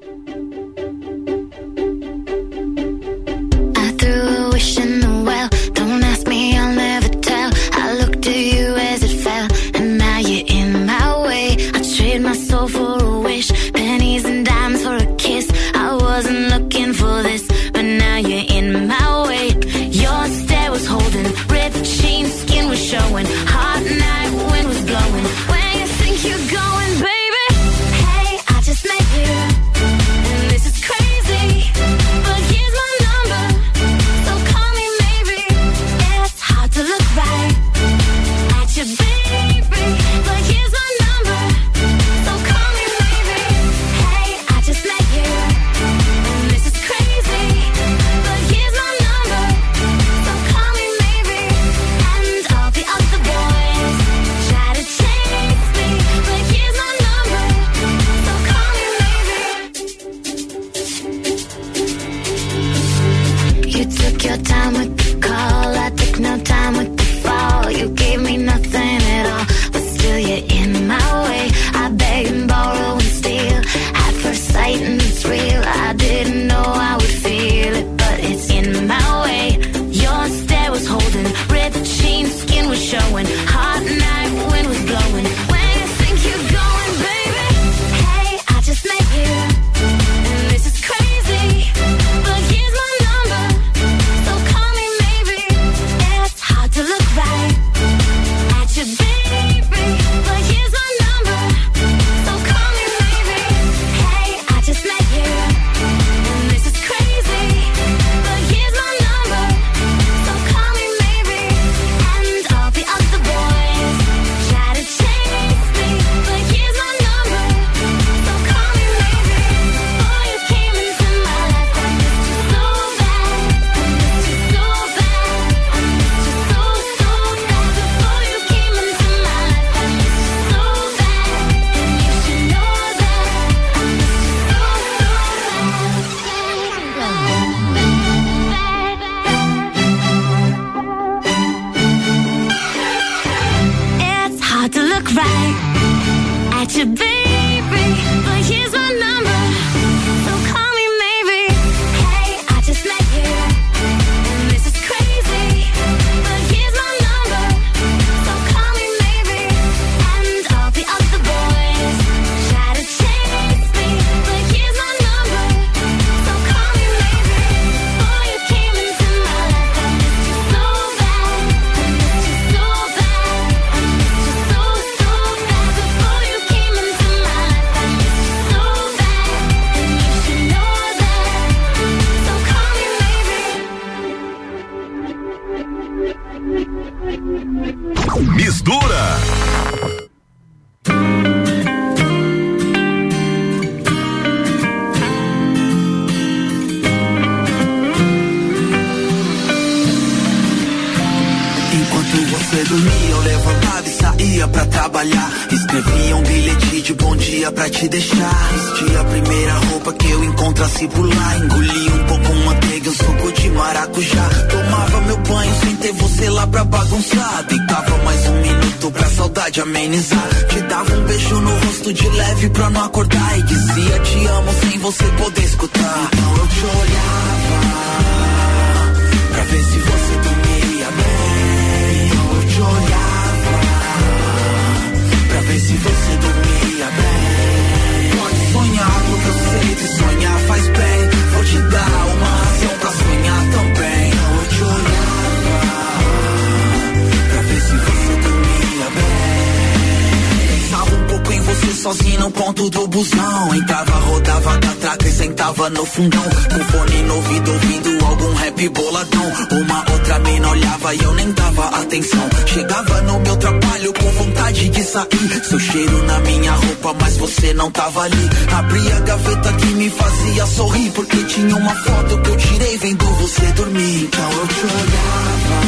Speaker 37: Entrava, rodava da traca e sentava no fundão. Com fone no ouvido, ouvindo algum rap boladão. Uma outra mina olhava e eu nem dava atenção. Chegava no meu trabalho com vontade de sair. Seu cheiro na minha roupa, mas você não tava ali. Abri a gaveta que me fazia sorrir. Porque tinha uma foto que eu tirei vendo você dormir. Então eu te olhava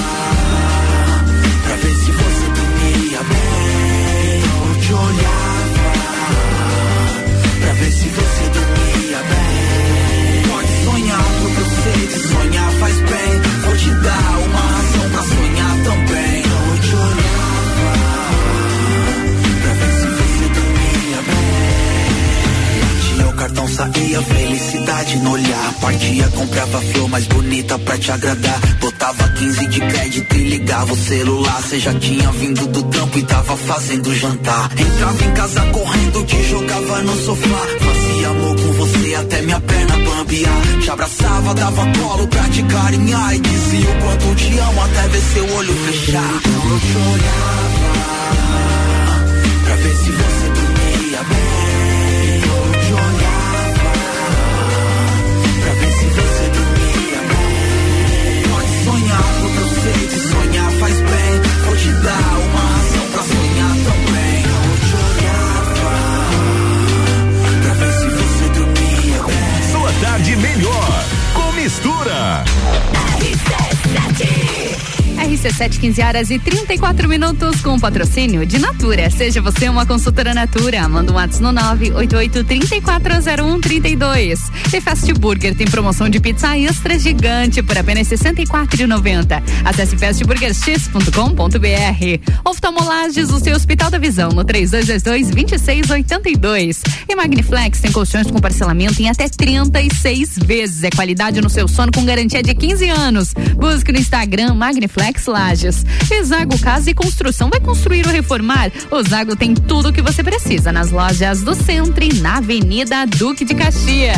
Speaker 37: pra ver se você dormia bem. Eu te olhava te dar uma razão pra sonhar também. Eu te olhava pra ver se você dormia bem. Tinha o cartão, saía felicidade no olhar. Partia, comprava flor mais bonita pra te agradar. Botava 15 de crédito e ligava o celular. Cê já tinha vindo do trampo e tava fazendo jantar. Entrava em casa correndo, te jogava no sofá. Fazia amor com você até minha perna Te abraçava, dava colo pra te carinhar. E dizia o quanto te amo até ver seu olho fechar. Então eu te olhava pra ver se você dormia bem. Eu te olhava pra ver se você dormia bem. Pode sonhar, porque eu sei sonhar faz bem. Vou te dar uma razão pra sonhar também.
Speaker 2: Melhor com mistura.
Speaker 1: RC7, 15 horas e 34 minutos com patrocínio de Natura. Seja você uma consultora Natura. Manda um WhatsApp no 988-340132. E Fast Burger tem promoção de pizza extra gigante por apenas R$ 64,90. Acesse fastburgerx.com.br. Oftalmolages, o seu Hospital da Visão, no 3222-2682. E Magniflex tem colchões com parcelamento em até 36 vezes. É qualidade no seu sono com garantia de 15 anos. Busque no Instagram Magniflex Lages. E Zago Casa e Construção vai construir ou reformar? O Zago tem tudo o que você precisa nas lojas do Centro e na Avenida Duque de Caxias.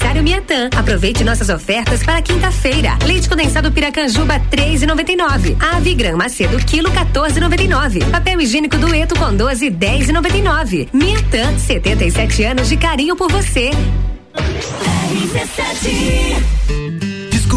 Speaker 18: Miatã. Aproveite nossas ofertas para quinta-feira. Leite condensado Piracanjuba 3,99. Ave Gran Macedo quilo 14,99. Papel higiênico Dueto com 12 10,99. Miatã, 77 anos de carinho por você.
Speaker 37: Descobri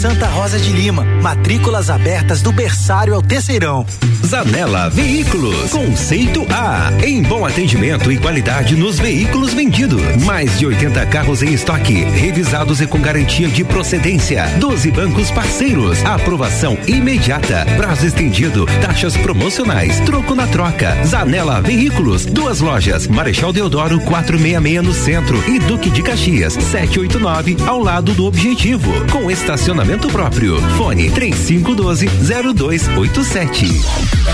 Speaker 10: Santa Rosa
Speaker 38: de Lima. Matrículas abertas do berçário ao terceirão.
Speaker 7: Zanela Veículos. Conceito A. Em bom atendimento e qualidade nos veículos vendidos. Mais de 80 carros em estoque, revisados e com garantia de procedência. 12 bancos parceiros. Aprovação imediata. Prazo estendido. Taxas promocionais. Troco na troca. Zanela Veículos. Duas lojas. Marechal Deodoro 466 no centro e Duque de Caxias 789 ao lado do Objetivo. Com estacionamento próprio. Fone 3512 0287.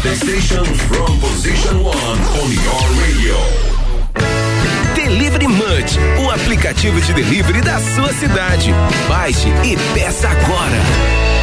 Speaker 2: The station from position one on your radio.
Speaker 39: Delivery Munch, o aplicativo de delivery da sua cidade. Baixe e peça agora.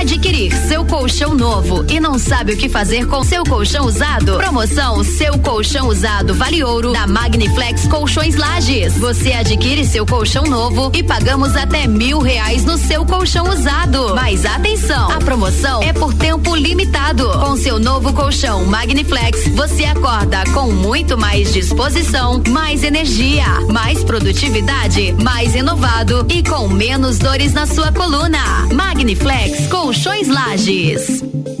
Speaker 12: Adquirir seu colchão novo e não sabe o que fazer com seu colchão usado? Promoção Seu Colchão Usado Vale Ouro da Magniflex Colchões Lages. Você adquire seu colchão novo e pagamos até mil reais no seu colchão usado. Mas atenção, a promoção é por tempo limitado. Com seu novo colchão Magniflex, você acorda com muito mais disposição, mais energia, mais produtividade, mais inovado e com menos dores na sua coluna. Magniflex Colchões Lages.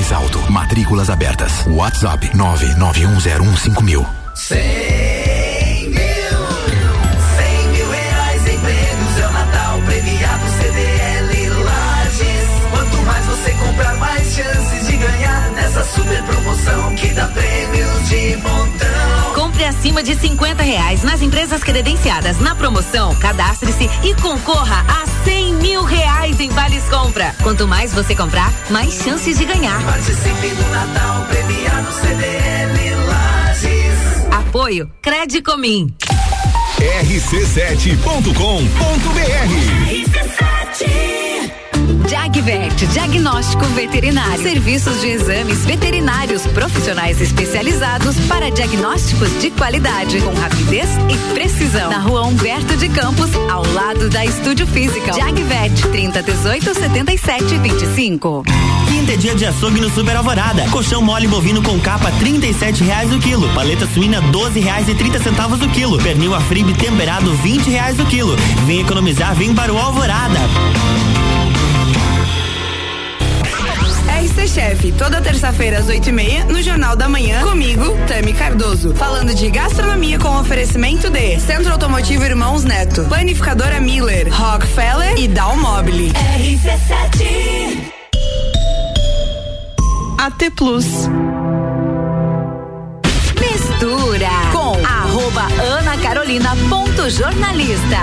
Speaker 25: Mais alto.
Speaker 22: Matrículas abertas. WhatsApp 991015000.
Speaker 25: Cem mil, cem mil reais é o Natal premiado CDL. Quanto mais você mais chances de ganhar nessa super promoção que dá prêmios de montão.
Speaker 12: Compre acima de 50 reais nas empresas credenciadas na promoção. Cadastre-se e concorra a 100 mil reais em vales compra. Quanto mais você comprar, mais chances de ganhar.
Speaker 25: Participe do Natal premiado CDL Lages.
Speaker 12: Apoio Credicomim.
Speaker 2: rc7.com.br
Speaker 1: Jagvet, diagnóstico veterinário. Serviços de exames veterinários profissionais especializados para diagnósticos de qualidade, com rapidez e precisão. Na rua Humberto de Campos, ao lado da Estúdio Física. Jagvet, 30 18 77 25.
Speaker 21: Quinta é dia de açougue no Super Alvorada. Colchão mole bovino com capa, trinta e sete reais o quilo. Paleta suína, doze reais e trinta centavos o quilo. Pernil afribe temperado, vinte reais o quilo. Vem economizar, vem para o Alvorada.
Speaker 40: RC Chef, toda terça-feira às 8 e meia, no Jornal da Manhã, comigo, Tami Cardoso. Falando de gastronomia com oferecimento de Centro Automotivo Irmãos Neto, Planificadora Miller, Rockefeller e Dalmobile.
Speaker 15: RC7
Speaker 40: AT Plus.
Speaker 1: Mistura com arroba Ana Carolina ponto jornalista.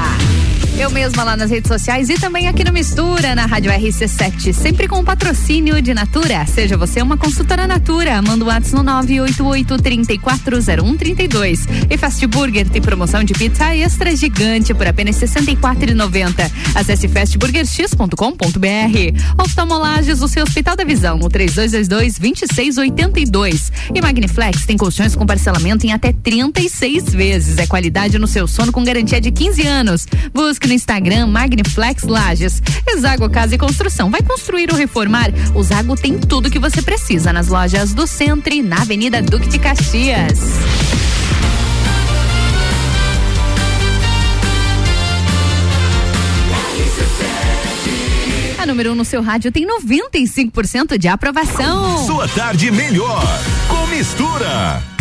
Speaker 1: Eu mesma lá nas redes sociais e também aqui no Mistura, na Rádio RC7, sempre com patrocínio de Natura. Seja você uma consultora Natura, manda o WhatsApp no 988-340132. E Fast Burger tem promoção de pizza extra gigante por apenas R$ 64,90. Acesse fastburgerx.com.br. Oftalmolages, o seu Hospital da Visão, no 3222-2682. E Magniflex tem colchões com parcelamento em até 36 vezes. É qualidade no seu sono com garantia de 15 anos. Busque no Instagram Magniflex Lages. Exago Casa e Construção. Vai construir ou reformar? O Zago tem tudo que você precisa nas lojas do Centro e na Avenida Duque de Caxias. A número 1 um no seu rádio tem 95% de aprovação.
Speaker 2: Sua tarde melhor com mistura.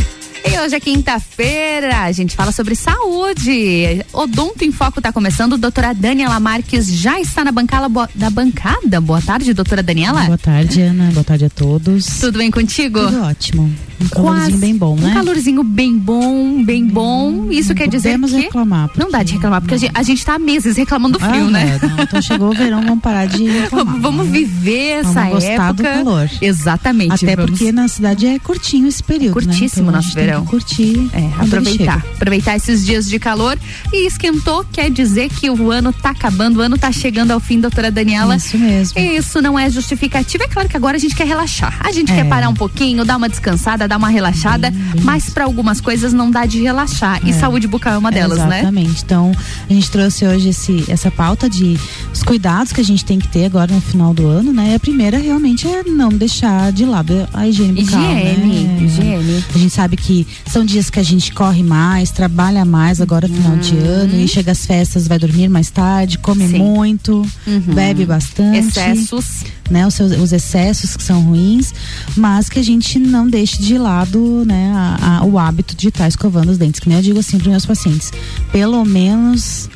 Speaker 1: E hoje é quinta-feira, a gente fala sobre saúde. Odonto em Foco está começando. Doutora Daniela Marques já está na bancada, da bancada. Boa tarde, doutora Daniela.
Speaker 41: Boa tarde, Ana. Boa tarde a todos.
Speaker 1: Tudo bem contigo?
Speaker 41: Tudo ótimo. Um calorzinho bem bom, né?
Speaker 1: Um calorzinho bem bom, bem bom. Isso quer dizer
Speaker 41: podemos
Speaker 1: que
Speaker 41: reclamar.
Speaker 1: não dá de reclamar, porque a gente, a gente tá há meses reclamando do frio,
Speaker 41: Ah,
Speaker 1: né?
Speaker 41: é, não, então chegou o verão, vamos parar de reclamar.
Speaker 1: Vamos viver essa
Speaker 41: Vamos gostar do
Speaker 1: época.
Speaker 41: calor.
Speaker 1: Exatamente.
Speaker 41: Até
Speaker 1: vamos-
Speaker 41: porque na cidade é curtinho esse período,
Speaker 1: Curtíssimo
Speaker 41: né? Então,
Speaker 1: nosso
Speaker 41: que
Speaker 1: verão.
Speaker 41: curtir.
Speaker 1: É, aproveitar. Aproveitar esses dias de calor. E esquentou quer dizer que o ano tá acabando, o ano tá chegando ao fim, doutora Daniela.
Speaker 41: Isso mesmo.
Speaker 1: Isso não é justificativa. É claro que agora a gente quer relaxar. A gente
Speaker 41: É.
Speaker 1: quer parar um pouquinho, dar uma descansada, dar uma relaxada. mas para algumas coisas não dá de relaxar. E
Speaker 41: É.
Speaker 1: saúde bucal é uma delas, né?
Speaker 41: Exatamente. Então, a gente trouxe hoje esse, essa pauta de os cuidados que a gente tem que ter agora no final do ano, né? E a primeira realmente é não deixar de lado a higiene bucal.
Speaker 1: Higiene,
Speaker 41: né?
Speaker 1: higiene.
Speaker 41: A gente sabe que são dias que a gente corre mais, trabalha mais agora final de ano e chega às festas, vai dormir mais tarde, come
Speaker 1: Uhum. Sim.
Speaker 41: muito,
Speaker 1: Uhum.
Speaker 41: bebe bastante.
Speaker 1: Excessos.
Speaker 41: Né, os, seus, os excessos que são ruins, mas que a gente não deixe de lado né, a- a- o hábito de estar escovando os dentes. Que nem eu digo assim para meus pacientes: pelo menos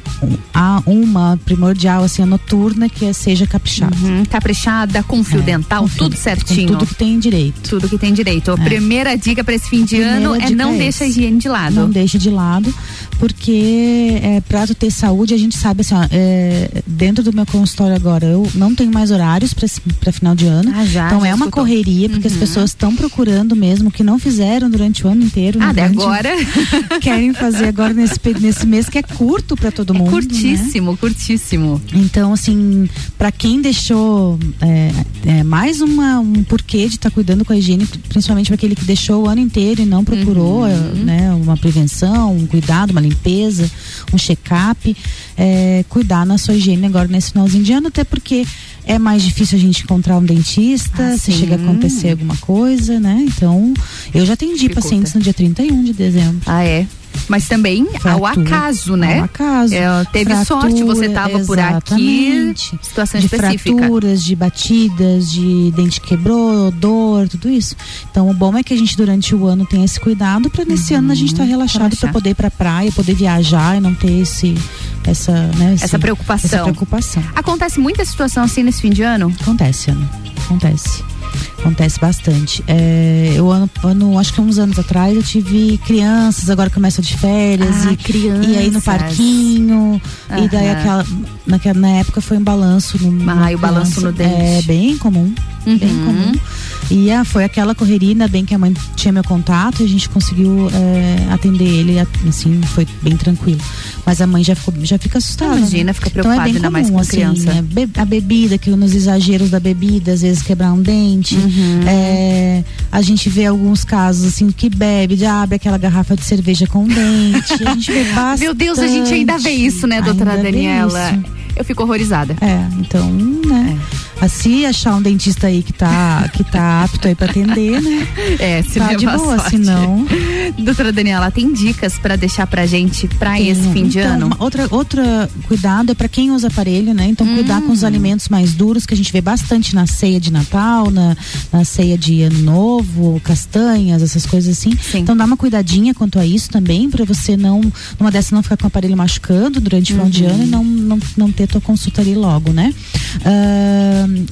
Speaker 41: há uma primordial, assim, a noturna, que é- seja caprichada.
Speaker 1: Uhum, caprichada, com fio dental, tudo certinho.
Speaker 41: Com tudo que tem direito.
Speaker 1: Tudo que tem direito. A
Speaker 41: É.
Speaker 1: primeira dica para esse fim de
Speaker 41: Primeira
Speaker 1: ano é não
Speaker 41: é
Speaker 1: deixa a higiene de lado.
Speaker 41: Não deixe de lado, porque é, para tu ter saúde, a gente sabe assim, ó, é, dentro do meu consultório agora, eu não tenho mais horários para final de ano.
Speaker 1: Ah, já,
Speaker 41: então
Speaker 1: já
Speaker 41: é uma
Speaker 1: escutou.
Speaker 41: correria, porque as
Speaker 1: Uhum.
Speaker 41: pessoas estão procurando mesmo, que não fizeram durante o ano inteiro.
Speaker 1: Ah,
Speaker 41: né, durante-
Speaker 1: agora.
Speaker 41: Querem fazer agora nesse, nesse mês que é curto para todo mundo. né?
Speaker 1: Curtíssimo, curtíssimo.
Speaker 41: Então, assim, para quem deixou é, é, mais uma, um porquê de estar cuidando com a higiene, principalmente para aquele que deixou o ano inteiro e não procurou é, né, uma prevenção, um cuidado, uma limpeza, um check-up, é, cuidar na sua higiene agora nesse finalzinho de ano, até porque é mais difícil a gente encontrar um dentista
Speaker 1: Ah,
Speaker 41: se
Speaker 1: sim.
Speaker 41: chega a acontecer alguma coisa, né? Então, eu já atendi
Speaker 1: Dificulta.
Speaker 41: pacientes no dia 31 de dezembro.
Speaker 1: Ah, é. Mas também ao
Speaker 41: Fratura.
Speaker 1: acaso, né?
Speaker 41: Ao acaso.
Speaker 1: É, teve sorte, você tava por aqui. Situação
Speaker 41: de
Speaker 1: específica.
Speaker 41: fraturas, de batidas, de dente quebrou, dor, tudo isso. Então, o bom é que a gente durante o ano tem esse cuidado para nesse ano a gente estar relaxado para poder ir pra praia, poder viajar e não ter esse essa, né, esse-
Speaker 1: Essa preocupação.
Speaker 41: Essa preocupação.
Speaker 1: Acontece muita situação assim nesse fim de ano?
Speaker 41: Acontece, Ana. Acontece. Acontece bastante. É, eu ano, ano, acho que uns anos atrás eu tive crianças, agora começam de férias
Speaker 1: Ah,
Speaker 41: e,
Speaker 1: crianças.
Speaker 41: e aí no parquinho. E daí aquela, naquela, na época foi um balanço no,
Speaker 1: Ah, e o balanço no dente.
Speaker 41: É bem comum. Bem
Speaker 1: Uhum.
Speaker 41: comum. E ah, foi aquela correria, ainda bem que a mãe tinha meu contato e a gente conseguiu é, atender ele, assim, foi bem tranquilo. Mas a mãe já, ficou, já fica assustada.
Speaker 1: Imagina,
Speaker 41: né?
Speaker 1: fica
Speaker 41: então é
Speaker 1: preocupada,
Speaker 41: bem
Speaker 1: ainda
Speaker 41: comum,
Speaker 1: mais com
Speaker 41: assim,
Speaker 1: criança.
Speaker 41: é, be- a bebida, que nos exageros da bebida, às vezes quebrar um dente.
Speaker 1: Uhum.
Speaker 41: É, a gente vê alguns casos assim que bebe, já abre aquela garrafa de cerveja com dente. A gente vê bastante.
Speaker 1: Meu Deus, a gente ainda vê isso, né, doutora
Speaker 41: Ainda
Speaker 1: Daniela? Eu fico horrorizada.
Speaker 41: É, então, né? Assim, achar um dentista aí que tá, que tá apto aí pra atender, né?
Speaker 1: É, se
Speaker 41: Tá
Speaker 1: leva
Speaker 41: de boa,
Speaker 1: sorte.
Speaker 41: senão-
Speaker 1: Doutora Daniela, tem dicas pra deixar pra gente pra
Speaker 41: Tem,
Speaker 1: esse fim de
Speaker 41: então,
Speaker 1: ano?
Speaker 41: outra, outra cuidado é para quem usa aparelho, né? Então, cuidar
Speaker 1: Hum.
Speaker 41: com os alimentos mais duros, que a gente vê bastante na ceia de Natal, na, na ceia de Ano Novo, castanhas, essas coisas assim. Então, dá uma cuidadinha quanto a isso também, para você não, numa dessa, não ficar com o aparelho machucando durante o final de
Speaker 1: Uhum.
Speaker 41: ano e não, não, não ter tua consulta ali logo, né? Ahn,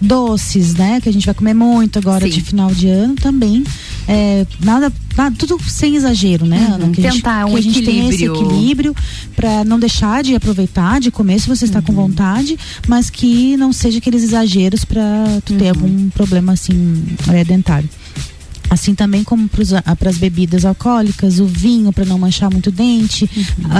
Speaker 41: doces, né? Que a gente vai comer muito agora
Speaker 1: Sim.
Speaker 41: de final de ano também. É, nada, nada, tudo sem exagero, né,
Speaker 1: Uhum,
Speaker 41: Ana? Que a gente-
Speaker 1: tentar um
Speaker 41: que a gente tenha esse
Speaker 1: equilíbrio.
Speaker 41: para não deixar de aproveitar, de comer se você está
Speaker 1: Uhum.
Speaker 41: com vontade, mas que não seja aqueles exageros para tu ter
Speaker 1: Uhum.
Speaker 41: algum problema assim é, dentário. Assim também como para as bebidas alcoólicas, o vinho para não manchar muito o dente,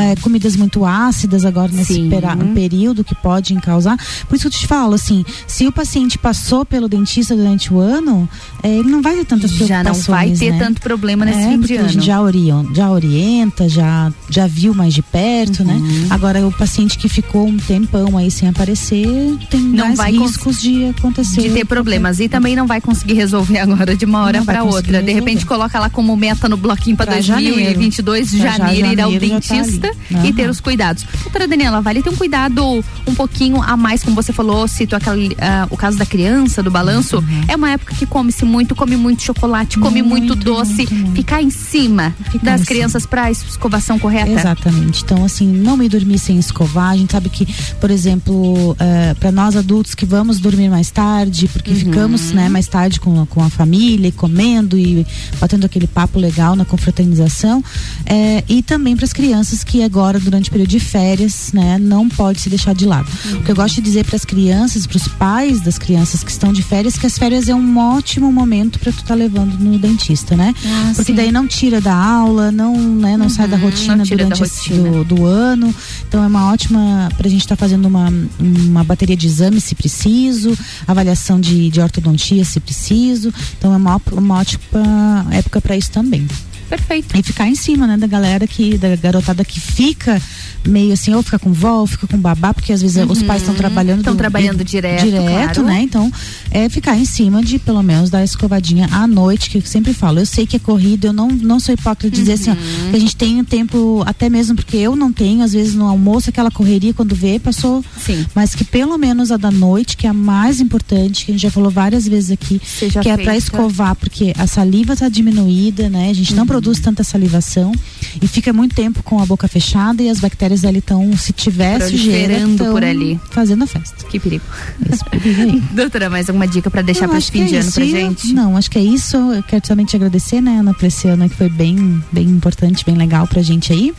Speaker 41: é, comidas muito ácidas agora nesse
Speaker 1: Uhum. Sim.
Speaker 41: período que podem causar. Por isso que eu te falo, assim, se o paciente passou pelo dentista durante o ano, é, ele não vai ter tantas
Speaker 1: Já não
Speaker 41: preocupações.
Speaker 1: vai ter
Speaker 41: né?
Speaker 1: tanto problema nesse
Speaker 41: É,
Speaker 1: fim de
Speaker 41: porque a gente
Speaker 1: ano.
Speaker 41: já orienta, já orienta, já, já viu mais de perto, né?
Speaker 1: Uhum.
Speaker 41: Agora o paciente que ficou um tempão aí sem aparecer tem
Speaker 1: Não
Speaker 41: mais riscos de acontecer.
Speaker 1: de ter problemas e também não vai conseguir resolver agora de uma hora
Speaker 41: Não
Speaker 1: para outra. Outra. De repente coloca lá como meta no bloquinho para
Speaker 41: Pra
Speaker 1: 2022,
Speaker 41: janeiro. Pra
Speaker 1: janeiro, ir ao
Speaker 41: janeiro tá
Speaker 1: dentista
Speaker 41: ali.
Speaker 1: e ter os cuidados. Doutora Daniela, vale ter um cuidado um pouquinho a mais, como você falou, cito aquele, ah, o caso da criança, do balanço.
Speaker 41: Uhum.
Speaker 1: É uma época que come-se muito, come muito chocolate, come muito, doce. Ficar em cima das
Speaker 41: em
Speaker 1: crianças para escovação correta.
Speaker 41: Exatamente. Então, assim, não me dormir sem escovar. A gente sabe que, por exemplo, para nós adultos que vamos dormir mais tarde, porque
Speaker 1: Uhum.
Speaker 41: ficamos né, mais tarde com, com a família, e comendo e batendo aquele papo legal na confraternização. é, e também para as crianças que agora, durante o período de férias, né, não pode se deixar de lado. O que eu gosto de dizer para as crianças, para os pais das crianças que estão de férias, que as férias é um ótimo momento para tu estar levando no dentista, né?
Speaker 1: Ah,
Speaker 41: porque
Speaker 1: sim.
Speaker 41: daí não tira da aula, não, né, não sai da
Speaker 1: Uhum,
Speaker 41: rotina
Speaker 1: da
Speaker 41: durante esse-
Speaker 1: rotina.
Speaker 41: do, do ano. Então é uma ótima para a gente estar fazendo uma, uma bateria de exames se preciso, avaliação de, de ortodontia se preciso. Então é uma, uma ótima época para isso também.
Speaker 1: Perfeito.
Speaker 41: E ficar em cima, né, da galera que, da garotada que fica meio assim, ou fica com vó, ou fica com babá, porque às vezes os pais estão trabalhando.
Speaker 1: Estão
Speaker 41: do-
Speaker 1: trabalhando direto,
Speaker 41: Direto,
Speaker 1: claro.
Speaker 41: né? Então, é ficar em cima de pelo menos dar a escovadinha à noite, que eu sempre falo. Eu sei que é corrida, eu não, não sou hipócrita de dizer assim,
Speaker 1: Uhum.
Speaker 41: ó, que a gente tem um tempo, até mesmo porque eu não tenho, às vezes no almoço, aquela correria, quando vê, passou.
Speaker 1: Sim.
Speaker 41: Mas que pelo menos a da noite, que é a mais importante, que a gente já falou várias vezes aqui,
Speaker 1: Seja
Speaker 41: que é para
Speaker 1: feita.
Speaker 41: escovar, porque a saliva está diminuída, né? A gente
Speaker 1: Uhum.
Speaker 41: não produz tanta salivação e fica muito tempo com a boca fechada e as bactérias ali estão, se
Speaker 1: Proliferando
Speaker 41: tão
Speaker 1: por ali.
Speaker 41: fazendo a festa.
Speaker 1: Que perigo.
Speaker 41: Esse perigo.
Speaker 1: Doutora, mais alguma dica para deixar para fim de
Speaker 41: é
Speaker 1: ano
Speaker 41: isso.
Speaker 1: pra gente?
Speaker 41: Não, acho que é isso. Eu quero também te agradecer, né, Ana, esse ano que foi bem, bem importante, bem legal pra gente aí.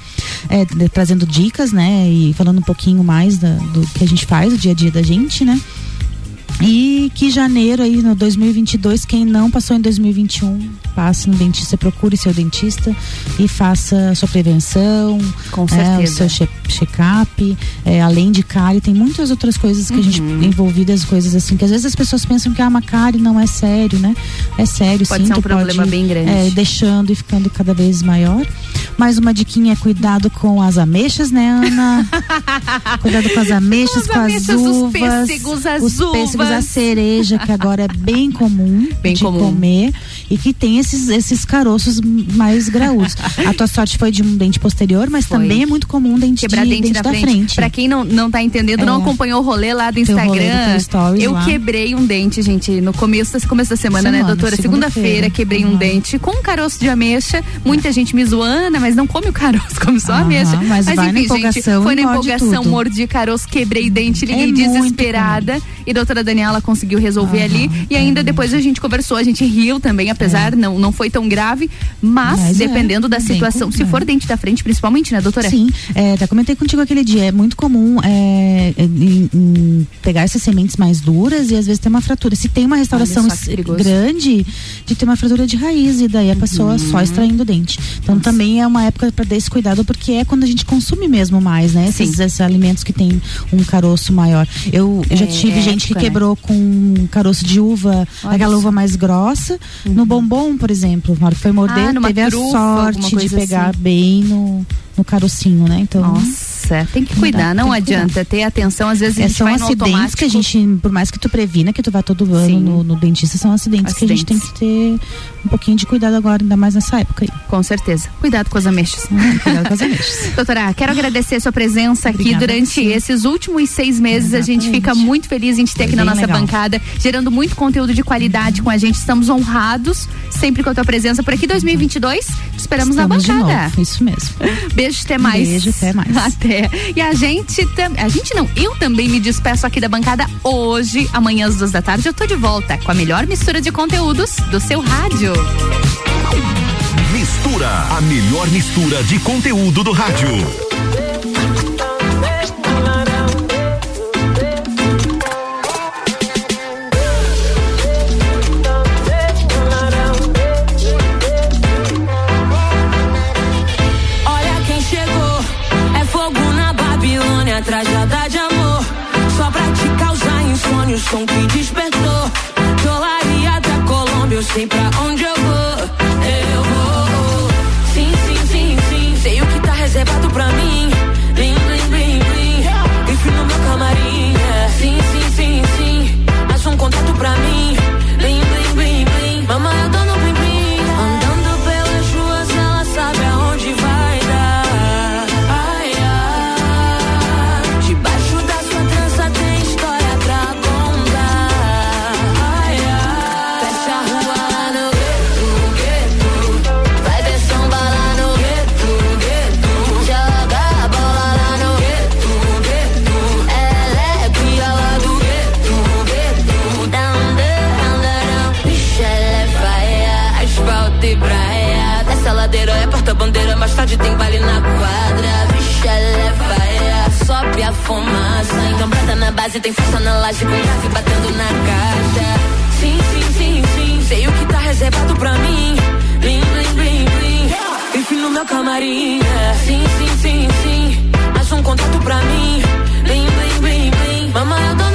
Speaker 41: É, de- trazendo dicas, né, e falando um pouquinho mais da- do que a gente faz, o dia a dia da gente, né. E que janeiro aí, no 2022, quem não passou em 2021, passe no dentista, procure seu dentista e faça a sua prevenção,
Speaker 1: Com
Speaker 41: é, o seu che- check-up, é, além de cárie, tem muitas outras coisas que a gente
Speaker 1: Uhum.
Speaker 41: envolvidas, coisas assim, que às vezes as pessoas pensam que ah, uma cárie não é sério, né? É sério,
Speaker 1: Pode
Speaker 41: sim.
Speaker 1: ser um problema bem grande.
Speaker 41: É, deixando e ficando cada vez maior. Mais uma diquinha é cuidado com as ameixas, né, Ana? cuidado com as ameixas,
Speaker 1: As
Speaker 41: com
Speaker 1: ameixas,
Speaker 41: as
Speaker 1: os
Speaker 41: uvas.
Speaker 1: pêssegos, as
Speaker 41: os pêssegos, a cereja, que agora é bem comum
Speaker 1: Bem
Speaker 41: de
Speaker 1: comum.
Speaker 41: comer e que tem esses, esses caroços mais graúdos. a tua sorte foi de um dente posterior, mas
Speaker 1: Foi.
Speaker 41: também é muito comum um dente
Speaker 1: Quebrar
Speaker 41: de,
Speaker 1: dente,
Speaker 41: dente
Speaker 1: da, frente. Pra quem não, não tá entendendo, não
Speaker 41: É.
Speaker 1: acompanhou o rolê lá do
Speaker 41: do
Speaker 1: Instagram,
Speaker 41: teu stories
Speaker 1: eu
Speaker 41: lá.
Speaker 1: quebrei um dente, gente, no começo, da- começo da semana, né,
Speaker 41: Semana,
Speaker 1: doutora?
Speaker 41: segunda-feira.
Speaker 1: Segunda-feira, quebrei um dente com um caroço de ameixa. Muita gente me zoando, mas não come o caroço, come só a
Speaker 41: Aham,
Speaker 1: ameixa.
Speaker 41: mas na
Speaker 1: enfim, gente, foi na empolgação, mordi caroço, quebrei dente, liguei
Speaker 41: É
Speaker 1: desesperada. E a doutora Daniela conseguiu resolver ali. E ainda depois a gente conversou, a gente riu também, apesar, não, não foi tão grave. Mas,
Speaker 41: É. Mas é,
Speaker 1: dependendo da
Speaker 41: bem
Speaker 1: situação, se for dente da frente, principalmente, né, doutora?
Speaker 41: Sim, é, até comentei contigo aquele dia. É muito comum é, em- em pegar essas sementes mais duras e às vezes ter uma fratura. Se tem uma restauração grande, de ter uma fratura de raiz e daí a pessoa
Speaker 1: Uhum.
Speaker 41: só extraindo o dente. Então também é uma época para dar esse cuidado porque é quando a gente consome mesmo mais, né? Esses, esses alimentos que tem um caroço maior. Eu, eu já
Speaker 1: É,
Speaker 41: tive
Speaker 1: é
Speaker 41: gente que
Speaker 1: né?
Speaker 41: quebrou com caroço de uva,
Speaker 1: Olha
Speaker 41: aquela
Speaker 1: só.
Speaker 41: uva mais grossa. No bombom, por exemplo, na hora que foi morder,
Speaker 1: Ah,
Speaker 41: teve a
Speaker 1: trufa, alguma
Speaker 41: sorte de pegar
Speaker 1: assim.
Speaker 41: bem no, no carocinho, né? Então.
Speaker 1: Nossa, tem que
Speaker 41: Não
Speaker 1: cuidar, não
Speaker 41: que
Speaker 1: adianta ter atenção, às vezes a
Speaker 41: É,
Speaker 1: gente
Speaker 41: são acidentes
Speaker 1: automático.
Speaker 41: que a gente, por mais que tu previna, que tu vá todo ano
Speaker 1: Sim.
Speaker 41: no, no dentista, são acidentes, que a gente tem que ter um pouquinho de cuidado agora, ainda mais nessa época aí.
Speaker 1: Com certeza. Cuidado com as ameixas.
Speaker 41: cuidado com as ameixas.
Speaker 1: Doutora, quero agradecer a sua presença aqui
Speaker 41: Obrigada a
Speaker 1: durante
Speaker 41: você.
Speaker 1: esses últimos seis meses. A gente fica muito feliz em te ter aqui na nossa
Speaker 41: legal.
Speaker 1: bancada, gerando muito conteúdo de qualidade com a gente. Estamos honrados sempre com a tua presença por aqui. 2022, te esperamos
Speaker 41: Estamos
Speaker 1: na bancada.
Speaker 41: isso mesmo.
Speaker 1: Beijo, até mais.
Speaker 41: Beijo, até mais.
Speaker 1: Até. E a gente também. A gente não, eu também me despeço aqui da bancada hoje, amanhã às duas da tarde. Eu tô de volta com a melhor mistura de conteúdos do seu rádio.
Speaker 42: Mistura, a melhor mistura de conteúdo do rádio.
Speaker 3: Som que despertou. Dolaria da Colômbia, eu sei pra onde eu
Speaker 8: fumaça. Então prata na base, tem força na laje, com grave batendo na caixa. Sim, sim, sim, sim, sei o que tá reservado pra mim. Blim, blim, blim, blim. Enfim no meu camarim. É. Sim, sim, sim, sim, acha um contato pra mim. Blim, blim, blim, blim. Mamãe, eu
Speaker 3: dou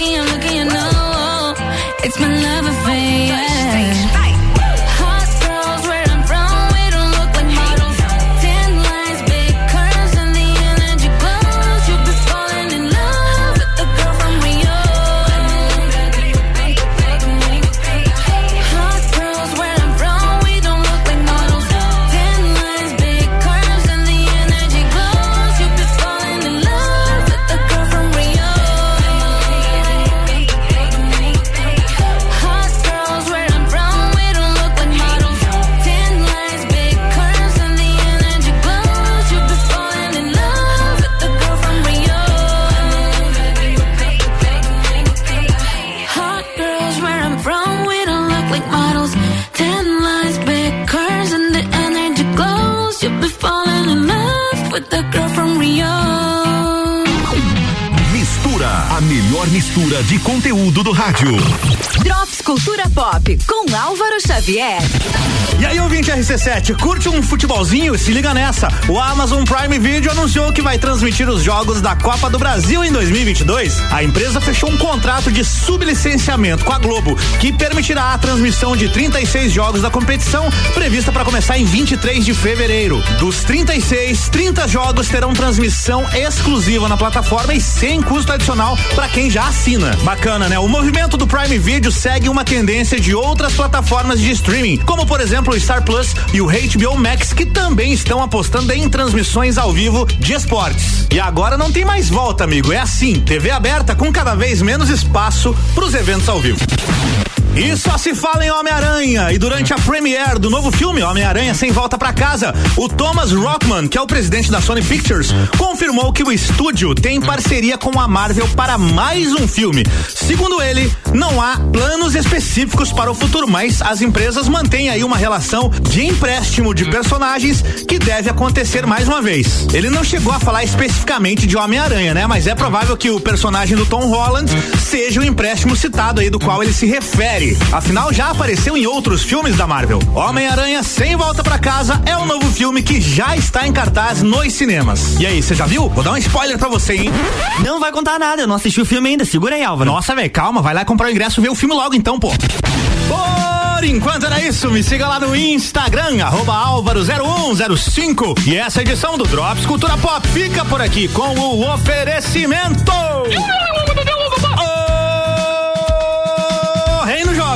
Speaker 3: looking, I'm looking. You know, it's my love affair.
Speaker 2: Conteúdo do rádio.
Speaker 12: Drops Cultura Pop com Álvaro Xavier.
Speaker 9: E aí, ouvinte RC7, curte um futebolzinho? Se liga nessa. O Amazon Prime Video anunciou que vai transmitir os jogos da Copa do Brasil em 2022. A empresa fechou um contrato de sublicenciamento com a Globo, que permitirá a transmissão de 36 jogos da competição, prevista para começar em 23 de fevereiro. Dos 36, 30 jogos terão transmissão exclusiva na plataforma e sem custo adicional para quem já assina. Bacana, né? O movimento do Prime Video segue uma tendência de outras plataformas de streaming, como por exemplo o Star Plus e o HBO Max, que também estão apostando em transmissões ao vivo de esportes. E agora não tem mais volta, amigo. É assim, TV aberta com cada vez menos espaço para os eventos ao vivo. E só se fala em Homem-Aranha. E durante a premiere do novo filme Homem-Aranha Sem Volta para Casa, o Thomas Rockman, que é o presidente da Sony Pictures, confirmou que o estúdio tem parceria com a Marvel para mais um filme. Segundo ele, não há planos específicos para o futuro, mas as empresas mantêm aí uma relação de empréstimo de personagens que deve acontecer mais uma vez. Ele não chegou a falar especificamente de Homem-Aranha, né? Mas é provável que o personagem do Tom Holland seja o empréstimo citado aí do qual ele se refere. Afinal, já apareceu em outros filmes da Marvel. Homem-Aranha Sem Volta para Casa é o novo filme que já está em cartaz nos cinemas. E aí, você já viu? Vou dar um spoiler pra você, hein?
Speaker 21: Não vai contar nada, eu não assisti o filme ainda. Segura aí, Álvaro.
Speaker 9: Nossa, velho, calma, vai lá comprar o ingresso e ver o filme logo então, pô. Por enquanto era isso, me siga lá no Instagram, arroba álvaro0105. E essa edição do Drops Cultura Pop fica por aqui com o oferecimento.